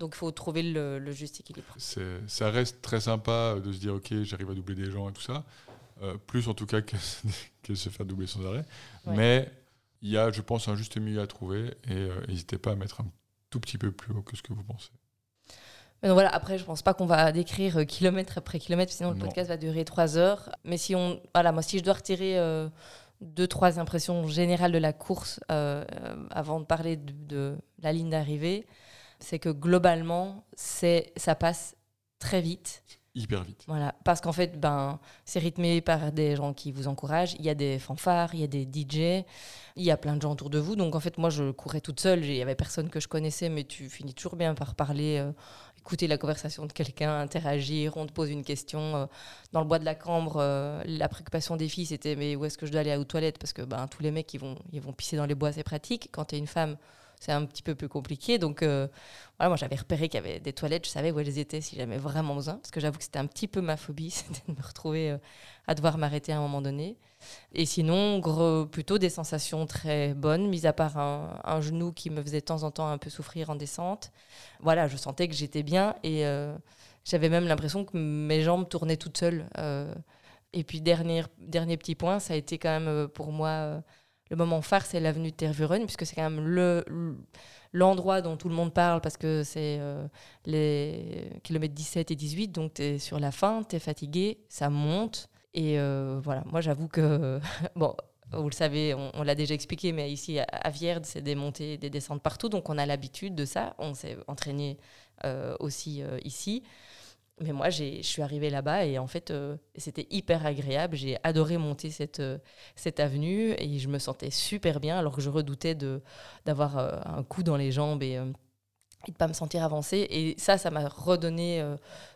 Donc il faut trouver le, le juste équilibre. ça reste très sympa de se dire ok j'arrive à doubler des gens et tout ça Euh, plus en tout cas que, que se faire doubler sans arrêt Ouais. mais il y a je pense un juste milieu à trouver et n'hésitez pas à mettre un tout petit peu plus haut que ce que vous pensez Mais donc voilà, après, je pense pas qu'on va décrire euh, kilomètre après kilomètre, sinon le Non. podcast va durer trois heures. Mais si on, voilà, moi, si je dois retirer euh, deux, trois impressions générales de la course euh, euh, avant de parler de, de la ligne d'arrivée, c'est que globalement, c'est, ça passe très vite. Hyper vite. Voilà, parce qu'en fait, ben, c'est rythmé par des gens qui vous encouragent. Il y a des fanfares, il y a des DJ, il y a plein de gens autour de vous. Donc en fait, moi, je courais toute seule. Il y avait personne que je connaissais, mais tu finis toujours bien par parler, euh, écouter la conversation de quelqu'un, interagir. On te pose une question. euh, dans le bois de la Cambre, euh, la préoccupation des filles, c'était mais où est-ce que je dois aller aux toilettes? Parce que ben, tous les mecs, ils vont, ils vont pisser dans les bois, c'est pratique. Quand tu es une femme, c'est un petit peu plus compliqué. Donc, euh, voilà, moi, j'avais repéré qu'il y avait des toilettes, je savais où elles étaient si j'avais vraiment besoin. Parce que j'avoue que c'était un petit peu ma phobie, c'était de me retrouver euh, à devoir m'arrêter à un moment donné. Et sinon, gros, plutôt des sensations très bonnes, mis à part un, genou qui me faisait de temps en temps un peu souffrir en descente. Voilà, je sentais que j'étais bien et euh, j'avais même l'impression que mes jambes tournaient toutes seules. et puis, dernier, dernier petit point, ça a été quand même pour moi. Le moment phare, c'est l'avenue de Tervuren, puisque c'est quand même le, l'endroit dont tout le monde parle, parce que c'est euh, les kilomètres 17 et 18, donc tu es sur la fin, tu es fatigué, ça monte. Et euh, voilà, moi j'avoue que, bon, vous le savez, on, l'a déjà expliqué, mais ici à, à Vierde, c'est des montées, des descentes partout, donc on a l'habitude de ça. On s'est entraîné euh, aussi ici. Mais moi, je suis arrivée là-bas et en fait, euh, c'était hyper agréable. J'ai adoré monter cette, euh, cette avenue et je me sentais super bien alors que je redoutais d'avoir euh, un coup dans les jambes et, et de pas me sentir avancer. Et ça, ça m'a redonné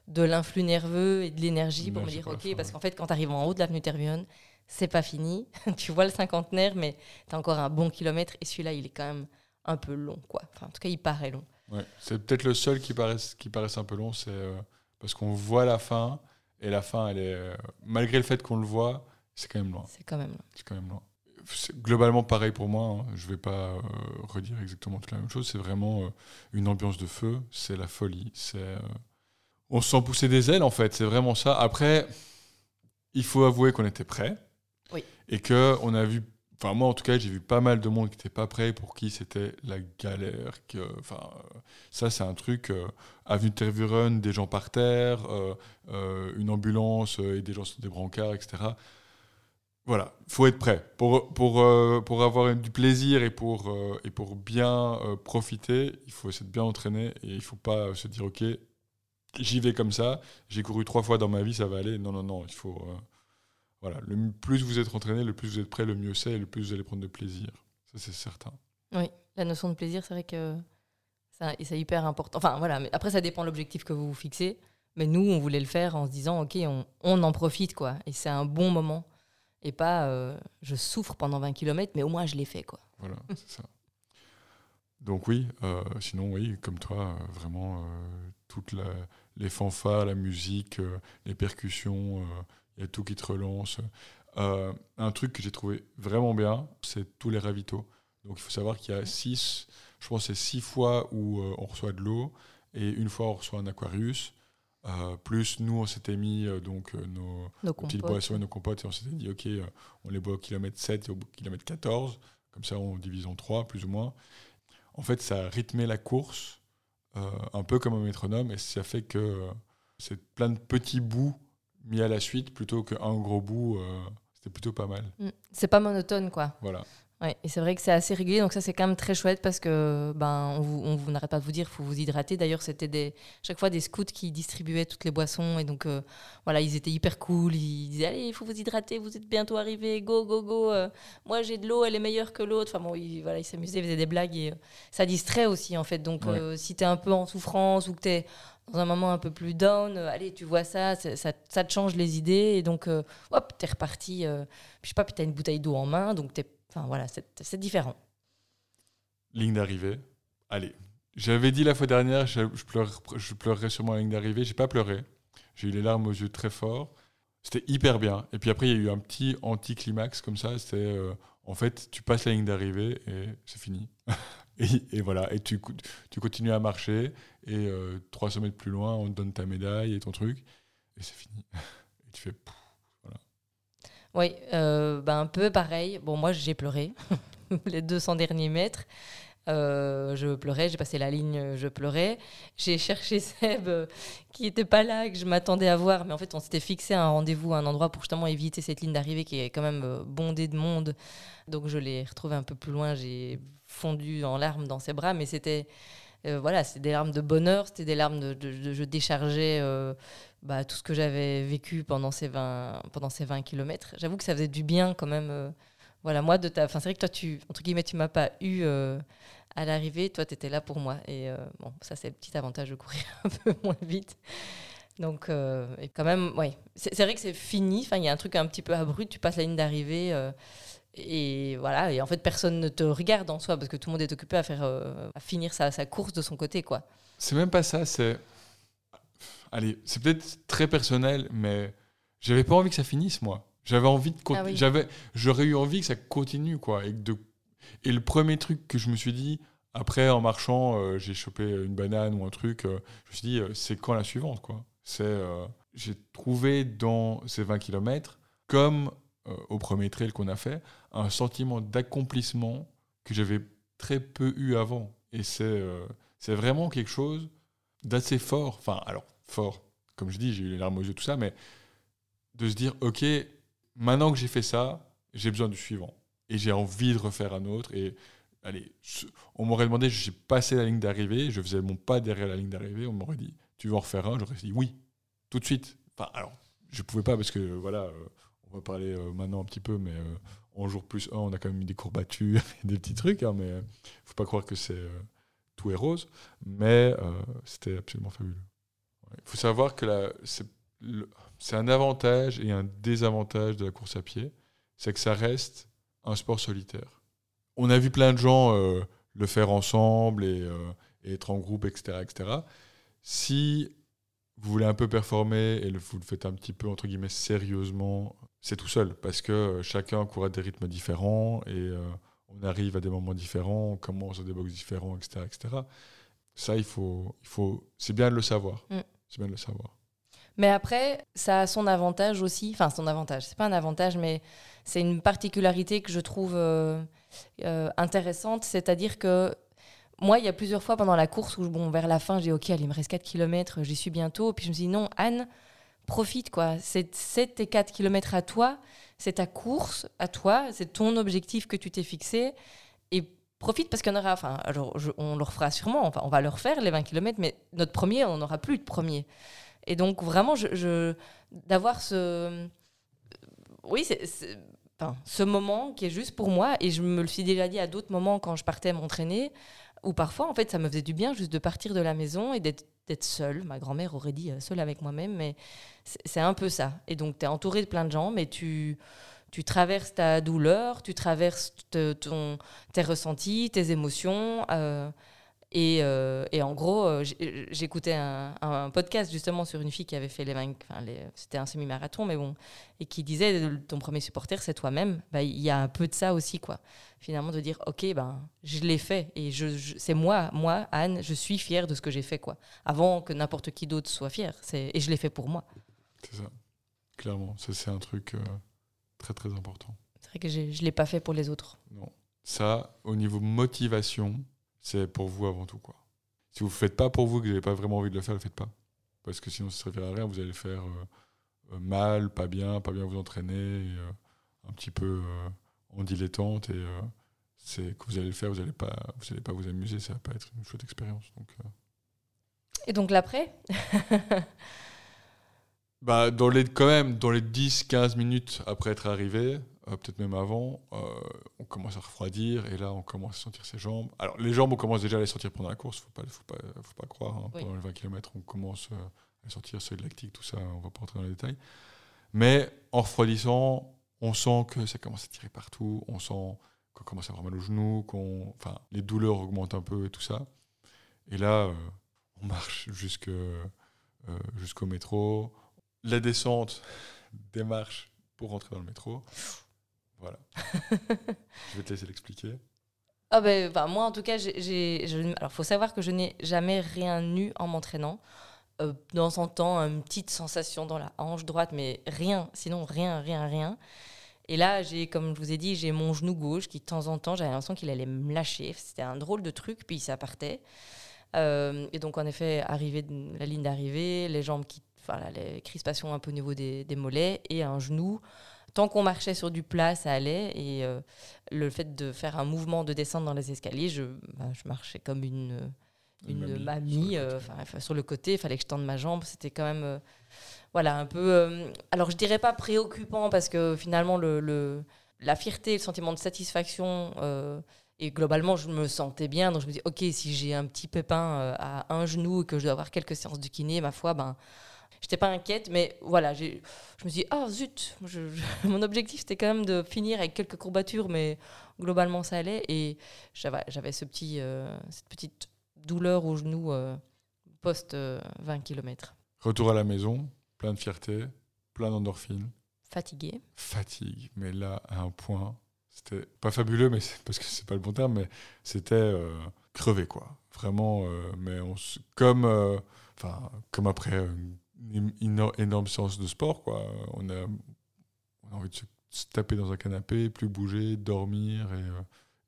de l'influx nerveux et de l'énergie pour me dire, OK, parce ouais. qu'en fait, quand tu arrives en haut de l'avenue Tervuren, c'est pas fini. tu vois le cinquantenaire, mais tu as encore un bon kilomètre et celui-là, il est quand même un peu long. quoi. Enfin, en tout cas, il paraît long. Ouais. C'est peut-être le seul qui paraisse, qui paraisse un peu long, c'est parce qu'on voit la fin, et la fin, elle est, malgré le fait qu'on le voit, c'est quand même loin. C'est quand même long. C'est quand même loin. Globalement pareil pour moi. hein. Je vais pas euh, redire exactement toute la même chose. C'est vraiment euh, une ambiance de feu. C'est la folie. C'est euh, on se sent pousser des ailes en fait. C'est vraiment ça. Après, il faut avouer qu'on était prêts. Oui. Et que on a vu. Enfin moi en tout cas j'ai vu pas mal de monde qui n'était pas prêt pour qui c'était la galère. Que, enfin ça c'est un truc. euh, avenue de Tervuren, des gens par terre, euh, euh, une ambulance et des gens sur des brancards, etc. Voilà, faut être prêt. Pour, pour, euh, pour avoir du plaisir et pour, et pour bien profiter, il faut de bien entraîner et il faut pas se dire, OK, j'y vais comme ça, j'ai couru trois fois dans ma vie, ça va aller. Non, non, non, il faut... voilà, le plus vous êtes entraîné, le plus vous êtes prêt, le mieux c'est et le plus vous allez prendre de plaisir. Ça, c'est certain. Oui, la notion de plaisir, c'est vrai que c'est hyper important. Enfin, voilà, mais après, ça dépend de l'objectif que vous vous fixez. Mais nous, on voulait le faire en se disant, OK, on, on en profite, quoi. Et c'est un bon moment. Et pas, euh, je souffre pendant 20 km, mais au moins, je l'ai fait, quoi. Voilà, c'est ça. Donc oui, euh, sinon oui, comme toi, euh, vraiment toutes la- les fanfares, la musique, les percussions, il y a tout qui te relance. Un truc que j'ai trouvé vraiment bien, c'est tous les ravitaux. Donc il faut savoir qu'il y a six, je pense que c'est six fois où euh, on reçoit de l'eau et une fois on reçoit un Aquarius. Euh, plus nous on s'était mis euh, donc nos, Nos petites boissons et nos compotes et on s'était dit ok on les boit au kilomètre 7 et au kilomètre 14 comme ça on divise en 3 plus ou moins en fait ça a rythmé la course un peu comme un métronome et ça fait que c'est plein de petits bouts mis à la suite plutôt qu'un gros bout c'était plutôt pas mal Mm. C'est pas monotone, quoi. voilà Ouais, et c'est vrai que c'est assez régulier, donc ça c'est quand même très chouette parce que ben on vous, on vous n'arrête pas de vous dire faut vous hydrater. D'ailleurs c'était des chaque fois des scouts qui distribuaient toutes les boissons et donc euh, voilà ils étaient hyper cool. Ils disaient allez il faut vous hydrater, vous êtes bientôt arrivés, go go go. euh, moi j'ai de l'eau, elle est meilleure que l'autre. Enfin bon ils, voilà ils s'amusaient, ils faisaient des blagues et euh, ça distrait aussi en fait. Donc Ouais. si t'es un peu en souffrance ou que t'es dans un moment un peu plus down, euh, allez tu vois ça, ça, ça te change les idées et donc euh, hop t'es reparti. euh, je sais pas puis t'as une bouteille d'eau en main donc t'es Enfin voilà, c'est différent. ligne d'arrivée. Allez. J'avais dit la fois dernière je, je, pleure- je pleurerais sûrement la ligne d'arrivée. J'ai pas pleuré. J'ai eu les larmes aux yeux très fort c'était hyper bien. Et puis après il y a eu un petit anticlimax comme ça. C'était euh, en fait tu passes la ligne d'arrivée et c'est fini. Et, voilà. Et tu, continues à marcher et euh, 300 mètres plus loin on te donne ta médaille et ton truc et c'est fini. Et tu fais pff, Oui, euh, ben un peu pareil. Bon, moi, j'ai pleuré les 200 derniers mètres. Euh, je pleurais, j'ai passé la ligne, je pleurais. J'ai cherché Seb, euh, qui n'était pas là, que je m'attendais à voir, mais en fait, on s'était fixé un rendez-vous, un endroit pour justement éviter cette ligne d'arrivée qui est quand même bondée de monde. Donc, je l'ai retrouvé un peu plus loin, j'ai fondu en larmes dans ses bras, mais c'était voilà, c'était des larmes de bonheur, c'était des larmes de, de- je déchargeais bah, tout ce que j'avais vécu pendant ces 20, pendant ces 20 km. J'avoue que ça faisait du bien quand même. euh, voilà, moi, de ta. Enfin, c'est vrai que toi, tu, entre guillemets, tu m'as pas eu euh, à l'arrivée. Toi, tu étais là pour moi. Et euh, bon, ça, c'est le petit avantage de courir un peu moins vite. Donc, quand même, ouais. C'est vrai que c'est fini. Enfin, il y a un truc un petit peu abrupt. Tu passes la ligne d'arrivée. et voilà, et en fait, personne ne te regarde en soi parce que tout le monde est occupé à, faire, à finir sa, sa course de son côté, quoi. C'est même pas ça, c'est. Allez, c'est peut-être très personnel, mais j'avais pas envie que ça finisse, moi. J'avais envie de. Ah oui. j'avais, J'aurais eu envie que ça continue, quoi. Et, que de... et le premier truc que je me suis dit, après, en marchant, euh, j'ai chopé une banane ou un truc, euh, je me suis dit, euh, c'est quand la suivante, quoi. C'est. j'ai trouvé dans ces 20 km, comme au premier trail qu'on a fait, un sentiment d'accomplissement que j'avais très peu eu avant. Et c'est. c'est vraiment quelque chose d'assez fort. Enfin, alors, fort, comme je dis, j'ai eu les larmes aux yeux, tout ça, mais de se dire, OK, maintenant que j'ai fait ça, j'ai besoin du suivant. Et j'ai envie de refaire un autre. Et allez, on m'aurait demandé, j'ai passé la ligne d'arrivée, je faisais mon pas derrière la ligne d'arrivée, on m'aurait dit, tu veux en refaire un? J'aurais dit oui, tout de suite. Enfin, alors, je pouvais pas parce que, voilà, euh, on va parler euh, maintenant un petit peu, mais euh, en jour plus 1, on a quand même eu des courbatures des petits trucs, hein, mais faut pas croire que c'est tout est rose. Mais c'était absolument fabuleux. Il faut savoir que c'est un avantage et un désavantage de la course à pied, c'est que ça reste un sport solitaire. On a vu plein de gens euh, le faire ensemble et, euh, être en groupe, etc., etc. Si vous voulez un peu performer et vous le faites un petit peu, entre guillemets, sérieusement, c'est tout seul, parce que euh, chacun court à des rythmes différents et on arrive à des moments différents, on commence à des box différents, etc., etc. Ça, il faut, il faut, c'est bien de le savoir. Mm. Bien de le savoir. Mais après, ça a son avantage aussi. Enfin, son avantage, c'est pas un avantage, mais c'est une particularité que je trouve euh, euh, intéressante. C'est-à-dire que moi, il y a plusieurs fois pendant la course où, bon, vers la fin, j'ai dit, OK, allez, il me reste 4 km, j'y suis bientôt. Puis je me dis, non, Anne, profite, quoi. C'est c'est tes 4 km à toi, c'est ta course à toi, c'est ton objectif que tu t'es fixé. Et profite parce qu'on aura, enfin, alors, on le refera sûrement, enfin, on va le refaire, les 20 km, mais notre premier, on n'aura plus de premier. Et donc, vraiment, je, d'avoir ce. Oui, c'est. Enfin, ce moment qui est juste pour moi, et je me le suis déjà dit à d'autres moments quand je partais m'entraîner, où parfois, en fait, ça me faisait du bien juste de partir de la maison et d'être d'être seule. Ma grand-mère aurait dit euh, seule avec moi-même, mais c'est c'est un peu ça. Et donc, tu es entouré de plein de gens, mais tu, tu traverses ta douleur, tu traverses tes ressentis, tes émotions. euh, et, euh, et en gros, euh, j'écoutais un, podcast justement sur une fille qui avait fait les 20, enfin, c'était un semi-marathon, mais bon, et qui disait ton premier supporter, c'est toi-même. Bah, Il y a un peu de ça aussi, quoi. Finalement, de dire, ok, ben, je l'ai fait et je, c'est moi, moi, Anne, je suis fière de ce que j'ai fait, quoi. Avant que n'importe qui d'autre soit fier. Et je l'ai fait pour moi. C'est ça. Clairement, ça c'est un truc très très important. C'est vrai que je ne l'ai pas fait pour les autres. Non. Ça, au niveau motivation, c'est pour vous avant tout. Quoi. Si vous ne faites pas pour vous, que vous n'avez pas vraiment envie de le faire, ne le faites pas. Parce que sinon, ça ne servira à rien. Vous allez le faire euh, euh, mal, pas bien, pas bien vous entraîner, et, euh, un petit peu euh, en dilettante. Et c'est que vous allez le faire, vous n'allez pas, vous allez pas vous amuser. Ça va pas être une chouette expérience. Donc, Et donc l'après? Bah, dans les, quand même, dans les 10-15 minutes après être arrivé, euh, peut-être même avant, euh, on commence à refroidir et là, on commence à sentir ses jambes. Alors, les jambes, on commence déjà à les sentir pendant la course, faut pas, faut pas, faut pas croire. hein. Oui. Pendant les 20 km, on commence euh, à les sentir, seuil lactique, tout ça, on va pas rentrer dans les détails. Mais en refroidissant, on sent que ça commence à tirer partout, on sent qu'on commence à avoir mal aux genoux, qu'on, enfin, les douleurs augmentent un peu et tout ça. Et là, euh, on marche jusqu'au métro. La descente des marches pour rentrer dans le métro. Voilà. Je vais te laisser l'expliquer. Ah ben, enfin, moi, en tout cas, j'ai, alors faut savoir que je n'ai jamais rien eu en m'entraînant. Euh, de temps en temps, une petite sensation dans la hanche droite, mais rien, sinon rien, rien, rien. Et là, j'ai, comme je vous ai dit, j'ai mon genou gauche qui, de temps en temps, j'avais l'impression qu'il allait me lâcher. C'était un drôle de truc, puis ça partait. Euh, et donc, en effet, arrivé la ligne d'arrivée, les jambes qui, enfin, là, les crispations un peu au niveau des, des mollets et un genou. Tant qu'on marchait sur du plat, ça allait. Et euh, le fait de faire un mouvement de descente dans les escaliers, je, bah, je marchais comme une, une, Une mamie, mamie. sur le euh, côté. sur le côté, il fallait que je tende ma jambe. C'était quand même, euh, voilà, un peu. alors, je dirais pas préoccupant parce que finalement, le, le- la fierté, le sentiment de satisfaction. et globalement, je me sentais bien. Donc, je me dis, OK, si j'ai un petit pépin à un genou et que je dois avoir quelques séances de kiné, ma foi, ben, j'étais pas inquiète. Mais voilà, j'ai- je me suis dit, ah zut, je- je- mon objectif, c'était quand même de finir avec quelques courbatures, mais globalement, ça allait. Et j'avais j'avais ce petit, euh, cette petite douleur au genou euh, post euh, 20 km. Retour à la maison, plein de fierté, plein d'endorphines, Fatiguée. fatigue, mais là, à un point, c'était pas fabuleux, mais parce que c'est pas le bon terme, mais c'était euh, crevé, quoi. Vraiment, euh, mais on comme, euh, comme après une, une éno- énorme séance de sport, quoi. On a, on a envie de se, taper dans un canapé, plus bouger, dormir et, euh,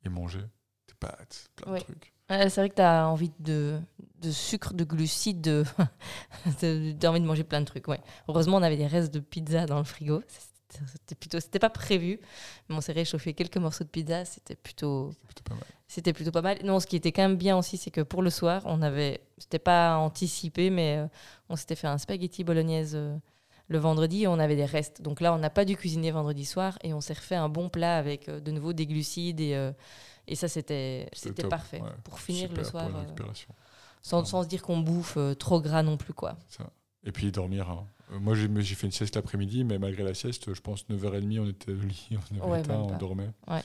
et manger des pâtes, plein de trucs. C'est vrai que tu as envie de, de sucre, de glucides, de... tu as envie de manger plein de trucs. Ouais. Heureusement, on avait des restes de pizza dans le frigo. C'était- plutôt, c'était pas prévu, mais on s'est réchauffé quelques morceaux de pizza. C'était plutôt, c'était plutôt pas mal. Non, ce qui était quand même bien aussi, c'est que pour le soir, on avait, c'était pas anticipé, mais euh, on s'était fait un spaghetti bolognaise euh, le vendredi et on avait des restes. Donc là, on n'a pas dû cuisiner vendredi soir et on s'est refait un bon plat avec euh, de nouveau des glucides et, et ça, c'était, C'était parfait ouais. pour finir Super le soir. Pour sans, sans se dire qu'on bouffe trop gras non plus, quoi. Ça. Et puis dormir. hein. Euh, Moi, j'ai fait une sieste l'après-midi, mais malgré la sieste, je pense 9h30, on était au lit, on avait Ouais, éteint, on dormait. Ouais.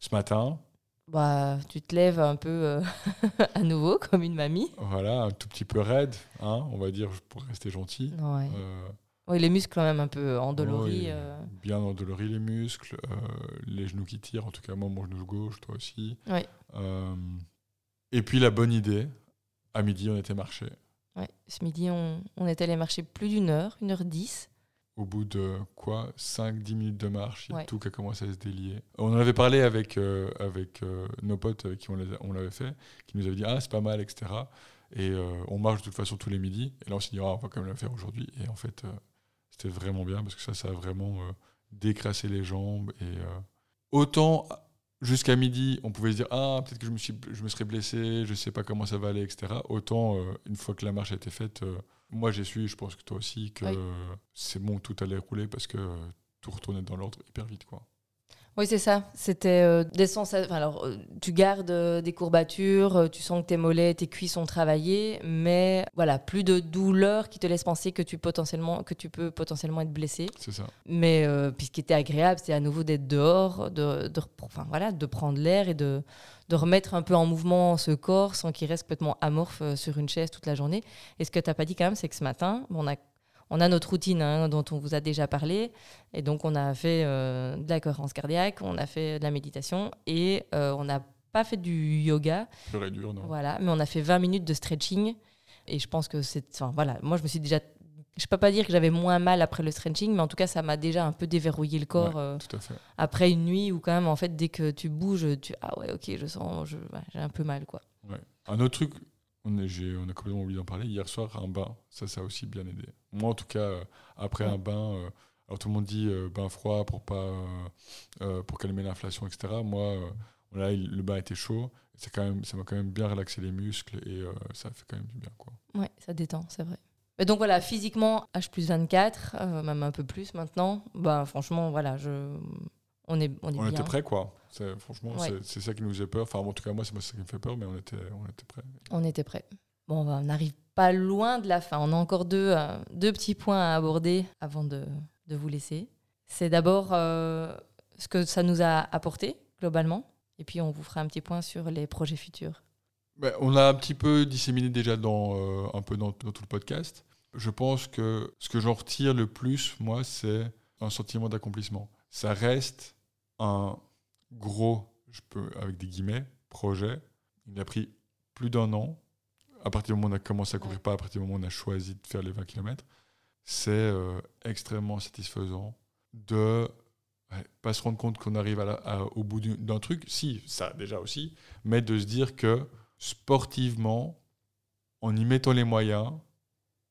Ce matin, Bah, tu te lèves un peu euh, à nouveau, comme une mamie. voilà, un tout petit peu raide, hein, on va dire, pour rester gentil. Ouais. Euh, Oui, les muscles quand même un peu endoloris. euh. Bien endoloris les muscles, les genoux qui tirent, en tout cas moi, mon genou gauche, toi aussi. Et puis la bonne idée, à midi, on était marché. Ouais. Ce midi, on, on est allé marcher plus d'une heure, une heure dix. Au bout de quoi? 5-10 minutes de marche, il y a Ouais. tout qui a commencé à se délier. On en avait parlé avec, euh, avec euh, nos potes avec qui on l'avait fait, qui nous avaient dit Ah, c'est pas mal, etc. Et euh, on marche de toute façon tous les midis. Et là, on s'est dit Ah, on va quand même le faire aujourd'hui. Et en fait, euh, c'était vraiment bien parce que ça, ça a vraiment euh, décrassé les jambes. Et euh, autant jusqu'à midi, on pouvait se dire Ah, peut-être que je me, suis, je me serais blessé, je sais pas comment ça va aller, etc. Autant, euh, une fois que la marche a été faite, euh, moi j'ai su, je pense que toi aussi, que Oui. c'est bon, tout allait rouler parce que tout retournait dans l'ordre hyper vite. quoi. Oui, c'est ça. C'était euh, des sensations. enfin, alors, euh, tu gardes euh, des courbatures, tu sens que tes mollets, tes cuisses ont travaillé, mais voilà, plus de douleur qui te laisse penser que tu, potentiellement, que tu peux potentiellement être blessé. C'est ça. Mais puis ce qui était agréable, c'est à nouveau d'être dehors, de, de, enfin, voilà, de prendre l'air et de, de remettre un peu en mouvement ce corps sans qu'il reste complètement amorphe sur une chaise toute la journée. Et ce que tu n'as pas dit quand même, c'est que ce matin, on a, on a notre routine hein, dont on vous a déjà parlé. Et donc, on a fait euh, de la cohérence cardiaque, on a fait de la méditation et euh, on n'a pas fait du yoga. Pur et dur, non Voilà, mais on a fait 20 minutes de stretching. Et je pense que c'est. Enfin, voilà, moi, je me suis déjà. Je peux pas dire que j'avais moins mal après le stretching, mais en tout cas, ça m'a déjà un peu déverrouillé le corps Ouais, euh, Tout à fait. après une nuit où, quand même, en fait, dès que tu bouges, tu. Ah ouais, ok, je sens. je- ouais, J'ai un peu mal, quoi. Ouais. Un autre truc, on, a complètement oublié d'en parler. Hier soir, un bain, ça, ça a aussi bien aidé. Moi, en tout cas, euh, après Ouais. un bain, euh, alors tout le monde dit euh, bain froid pour pas, pour calmer l'inflation, etc. Moi, il- le bain était chaud. C'est quand même, ça m'a quand même bien relaxé les muscles et ça fait quand même du bien, quoi. Ouais, ça détend, c'est vrai. Donc voilà, physiquement, H plus 24, euh, même un peu plus maintenant, bah franchement, voilà, je... on est, on est On bien. était prêts, quoi. Franchement, Ouais. c'est- ça qui nous faisait peur. Enfin, en tout cas, moi, c'est ça qui me fait peur, mais on était, on était prêts. On était prêts. Bon, on n'arrive pas loin de la fin. On a encore deux, euh, deux petits points à aborder avant de, de vous laisser. C'est d'abord euh, ce que ça nous a apporté, globalement. Et puis, on vous fera un petit point sur les projets futurs. Ben, on a un petit peu disséminé déjà dans, euh, un peu dans, dans tout le podcast. Je pense que ce que j'en retire le plus, moi, c'est un sentiment d'accomplissement. Ça reste un gros, je peux, avec des guillemets, projet. Il a pris plus d'un an. À partir du moment où on a commencé à courir pas, à partir du moment où on a choisi de faire les 20 km, c'est euh, extrêmement satisfaisant de ouais, pas se rendre compte qu'on arrive à la- à- au bout du- d'un truc. Si, ça déjà aussi, mais de se dire que sportivement, en y mettant les moyens,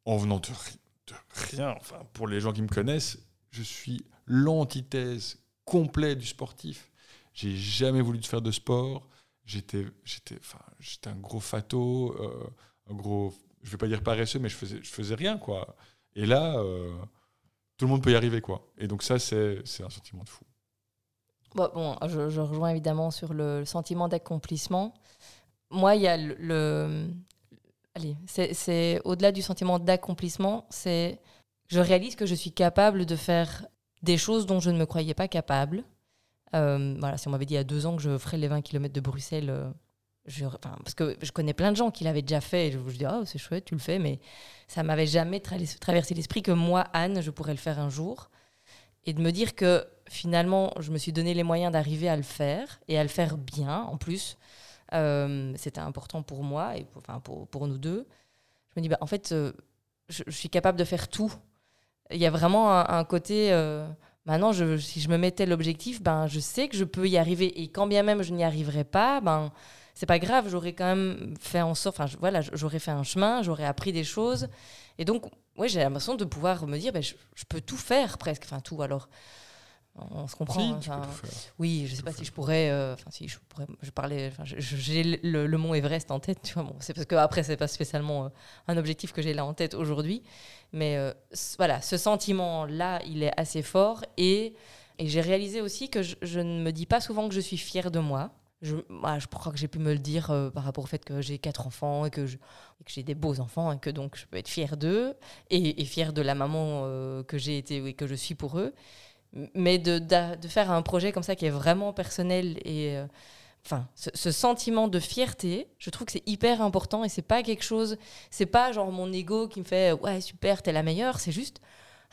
en venant de, de rien, enfin, pour les gens qui me connaissent, je suis l'antithèse complète du sportif. J'ai jamais voulu faire de sport, j'étais, j'étais, enfin, j'étais un gros fato, euh, un gros, je vais pas dire paresseux, mais je faisais, je faisais rien, quoi. Et là, euh, tout le monde peut y arriver, quoi. Et donc ça, c'est, c'est un sentiment de fou. Bon, je, rejoins évidemment sur le, le sentiment d'accomplissement. Moi, il y a le, le allez, c'est, c'est au-delà du sentiment d'accomplissement, c'est je réalise que je suis capable de faire des choses dont je ne me croyais pas capable. Euh, voilà, si on m'avait dit il y a deux ans que je ferais les 20 km de Bruxelles, euh, je, parce que je connais plein de gens qui l'avaient déjà fait, je vous dis, oh, c'est chouette, tu le fais, mais ça m'avait jamais tra traversé l'esprit que moi, Anne, je pourrais le faire un jour. Et de me dire que finalement, je me suis donné les moyens d'arriver à le faire, et à le faire bien en plus. Euh, C'était important pour moi, et pour, pour, pour, nous deux. Je me dis, bah, en fait, je, je, suis capable de faire tout. Il y a vraiment un, un côté euh, Maintenant, je, si je me mettais l'objectif, ben, je sais que je peux y arriver. Et quand bien même je n'y arriverai pas, ben, c'est pas grave, j'aurais quand même fait en sorte, enfin, voilà, j'aurais fait un chemin, j'aurais appris des choses. Et donc, ouais, j'ai l'impression de pouvoir me dire, ben, je, je, peux tout faire presque, enfin, tout. Alors, on se comprend. Si, oui, je sais pas faire. si je pourrais. Euh, enfin, si je pourrais. Je parlais. J'ai le, le, mont Everest en tête. Tu vois, bon, c'est parce que après, c'est pas spécialement euh, un objectif que j'ai là en tête aujourd'hui. Mais euh, voilà, ce sentiment-là, il est assez fort. Et, j'ai réalisé aussi que je, ne me dis pas souvent que je suis fière de moi. Je, bah, crois que j'ai pu me le dire euh, par rapport au fait que j'ai quatre enfants et que j'ai des beaux enfants et que donc je peux être fière d'eux et, fière de la maman euh, que j'ai été et que je suis pour eux. Mais de, de, faire un projet comme ça qui est vraiment personnel et enfin ce, ce, sentiment de fierté, je trouve que c'est hyper important et c'est pas quelque chose, c'est pas genre mon ego qui me fait ouais super t'es la meilleure, c'est juste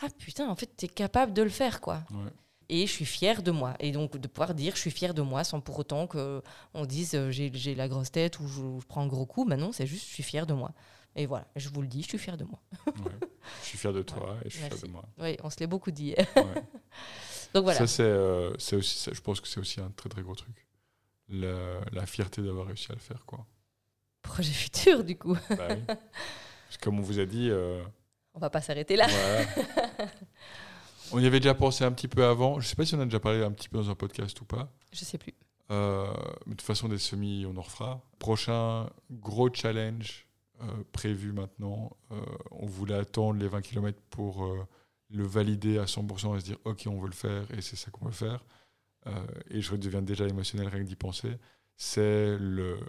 ah putain en fait t'es capable de le faire quoi. Ouais. Et je suis fière de moi. Et donc de pouvoir dire je suis fière de moi sans pour autant qu'on dise euh, j'ai la grosse tête ou je, je, prends un gros coup. Ben non, c'est juste je suis fière de moi. Et voilà, je vous le dis, je suis fière de moi. ouais. Je suis fière de toi ouais. et je suis Merci. fière de moi. Oui, on se l'est beaucoup dit. Donc voilà. Ça, c'est euh, aussi, ça, je pense que c'est aussi un très très gros truc. La, la fierté d'avoir réussi à le faire. Quoi. Projet futur, du coup. Bah oui. Parce que comme on vous a dit. Euh, on va pas s'arrêter là. On y avait déjà pensé un petit peu avant. Je sais pas si on a déjà parlé un petit peu dans un podcast ou pas. Je sais plus. Euh, mais de toute façon, des semis, on en refera. Prochain gros challenge euh, prévu maintenant. Euh, on voulait attendre les 20 km pour le valider à 100% et se dire ok, on veut le faire et c'est ça qu'on veut faire. Euh, et je redeviens déjà émotionnel rien que d'y penser. C'est le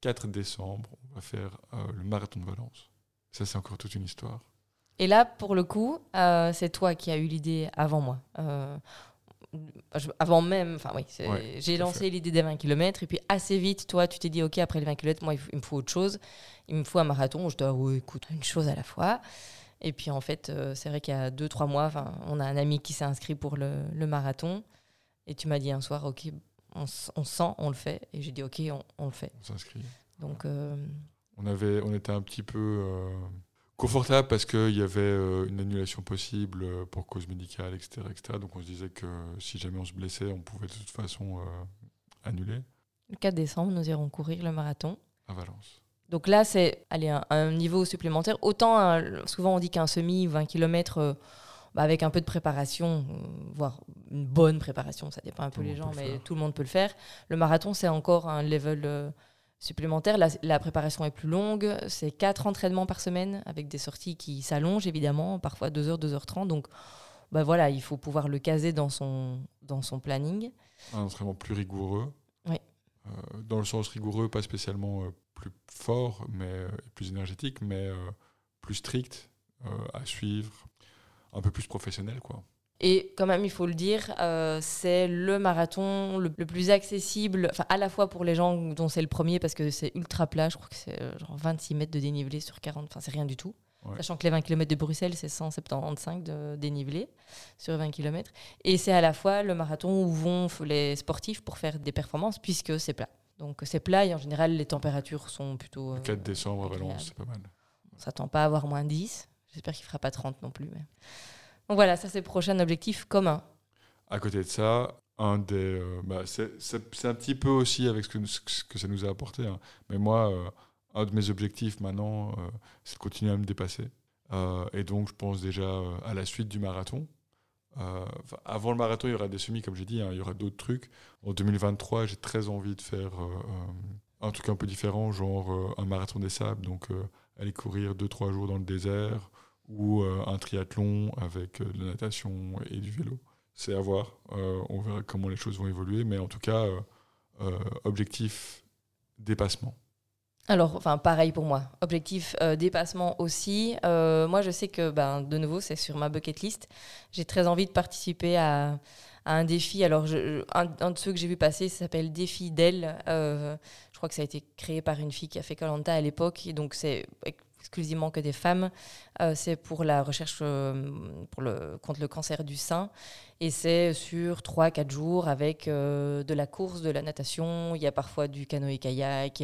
4 décembre, on va faire euh, le marathon de Valence. Ça, c'est encore toute une histoire. Et là, pour le coup, euh, c'est toi qui as eu l'idée avant moi. avant même, enfin oui, Ouais, j'ai lancé l'idée des 20 km et puis assez vite, toi, tu t'es dit, ok, après les 20 km, moi, il, me faut autre chose. Il me faut un marathon. Je dois, oui, écoute, une chose à la fois. Et puis en fait, euh, c'est vrai qu'il y a deux, trois mois, 'fin, on a un ami qui s'est inscrit pour le, le marathon. Et tu m'as dit un soir, ok, on, sent, on le fait. Et j'ai dit, ok, on, on le fait. On s'inscrit. Donc, euh, On, avait, on était un petit peu euh, confortable parce qu'il y avait euh, une annulation possible euh, pour cause médicale, etc., etc. Donc on se disait que si jamais on se blessait, on pouvait de toute façon annuler le 4 décembre, nous irons courir le marathon. à Valence. Donc là, c'est un, un niveau supplémentaire. Autant, souvent, on dit qu'un semi, 20 km, bah, avec un peu de préparation, euh, voire une bonne préparation, ça dépend un peu Tout les gens, mais faire. tout le monde peut le faire. Le marathon, c'est encore un level euh, supplémentaire. La, la préparation est plus longue. C'est quatre entraînements par semaine, avec des sorties qui s'allongent, évidemment, parfois 2h, 2h30. Donc, bah, voilà, il faut pouvoir le caser dans son, dans son planning. Un entraînement plus rigoureux. Oui. Euh, dans le sens rigoureux, pas spécialement euh, plus fort, mais euh, plus énergétique, mais euh, plus strict euh, à suivre, un peu plus professionnel, quoi. Et quand même, il faut le dire, euh, c'est le marathon le, le plus accessible, à la fois pour les gens dont c'est le premier parce que c'est ultra plat, je crois que c'est euh, genre 26 mètres de dénivelé sur 40, enfin c'est rien du tout. Ouais. Sachant que les 20 km de Bruxelles, c'est 175 de dénivelé sur 20 km. Et c'est à la fois le marathon où vont les sportifs pour faire des performances puisque c'est plat. Donc c'est plat et en général les températures sont plutôt... Le euh, 4 décembre à. Valence, c'est pas mal. on s'attend pas à avoir moins 10. J'espère qu'il fera pas 30 non plus. Mais... Donc voilà, ça c'est le prochain objectif commun. À côté de ça, un des, euh, bah, c'est un petit peu aussi avec ce que, ce que ça nous a apporté. hein. Mais moi, euh, un de mes objectifs maintenant, euh, c'est de continuer à me dépasser. Et donc, je pense déjà à la suite du marathon. Avant le marathon, il y aura des semis, comme j'ai dit, hein, il y aura d'autres trucs. En 2023, j'ai très envie de faire un truc un peu différent, genre un marathon des sables, donc aller courir 2-3 jours dans le désert, ou euh, un triathlon avec euh, de la natation et du vélo. C'est à voir. Euh, on verra comment les choses vont évoluer, mais en tout cas, objectif dépassement. Alors, enfin, pareil pour moi. Objectif dépassement aussi. Moi, je sais que, ben, de nouveau, c'est sur ma bucket list. J'ai très envie de participer à, un défi. Alors, un, de ceux que j'ai vu passer s'appelle Défi d'elle. Euh, je crois que ça a été créé par une fille qui a fait Colanta à l'époque. Et donc, c'est exclusivement que des femmes. Euh, c'est pour la recherche euh, contre le cancer du sein. Et c'est sur 3-4 jours avec euh, de la course, de la natation. Il y a parfois du canoë-kayak.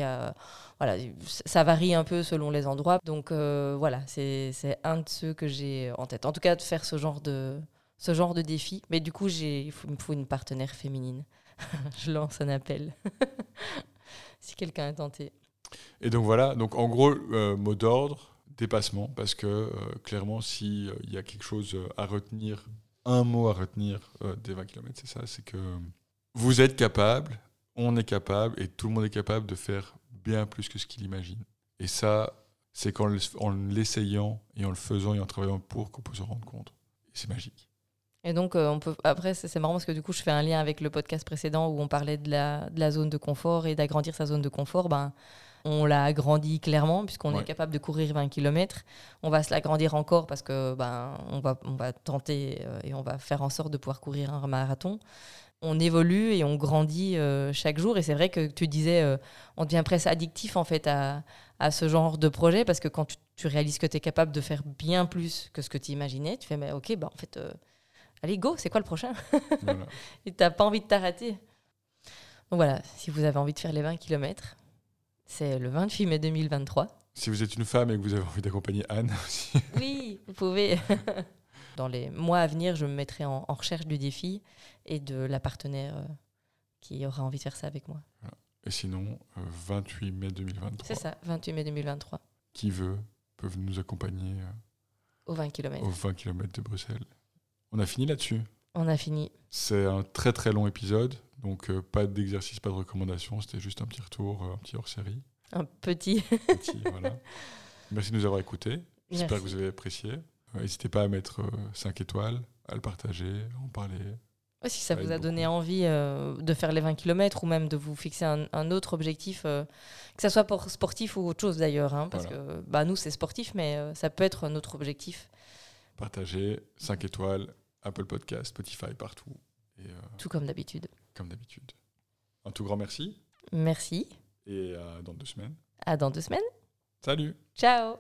Voilà, ça varie un peu selon les endroits. Donc voilà, c'est un de ceux que j'ai en tête. En tout cas, de faire ce genre de, ce genre de défi. Mais du coup, il me faut une partenaire féminine. Je lance un appel. si quelqu'un est tenté. Et donc voilà, donc en gros, euh, mot d'ordre, dépassement, parce que euh, clairement, s'il y a quelque chose euh, à retenir, un mot à retenir euh, des 20 km, c'est ça, c'est que vous êtes capable, on est capable, et tout le monde est capable de faire bien plus que ce qu'il imagine. Et ça, c'est qu'en le- en l'essayant et en le faisant et en travaillant pour qu'on peut se rendre compte. C'est magique. Et donc, euh, on peut, après, c'est c'est marrant parce que du coup, je fais un lien avec le podcast précédent où on parlait de la, de la zone de confort et d'agrandir sa zone de confort. Ben, on l'a agrandi clairement puisqu'on Ouais. est capable de courir 20 km. On va se l'agrandir encore parce que ben, on, va, on va tenter euh, et on va faire en sorte de pouvoir courir un marathon. On évolue et on grandit euh, chaque jour. Et c'est vrai que tu disais, euh, on devient presque addictif en fait à, à ce genre de projet parce que quand tu, tu réalises que tu es capable de faire bien plus que ce que tu imaginais, tu fais, mais ok, bah, en fait, euh, allez, go, c'est quoi le prochain? Voilà. Et tu n'as pas envie de t'arrêter. Donc voilà, si vous avez envie de faire les 20 km, c'est le 28 mai 2023. Si vous êtes une femme et que vous avez envie d'accompagner Anne aussi, Oui, vous pouvez. Dans les mois à venir, je me mettrai en, en recherche du défi et de la partenaire euh, qui aura envie de faire ça avec moi. et sinon, euh, 28 mai 2023, C'est ça, 28 mai 2023, qui veut peuvent nous accompagner euh, aux 20 km. aux 20 km de Bruxelles. On a fini là-dessus. On a fini. C'est un très très long épisode, donc euh, pas d'exercice, pas de recommandation, c'était juste un petit retour, euh, un petit hors-série. Un petit. Petit, voilà. Merci de nous avoir écoutés. J'espère que vous avez apprécié. Euh, N'hésitez pas à mettre 5 étoiles, à le partager, à en parler. Ouais, si ça Ça vous a donné beaucoup. envie de faire les 20 km ou même de vous fixer un, un autre objectif, que ça soit pour sportif ou autre chose d'ailleurs, hein, parce que bah, nous c'est sportif, mais ça peut être notre objectif, Partagez, 5 étoiles, Apple Podcast, Spotify, partout. Et euh, tout comme d'habitude. Comme d'habitude. Un tout grand merci Merci, et à dans deux semaines. à dans deux semaines. Salut Ciao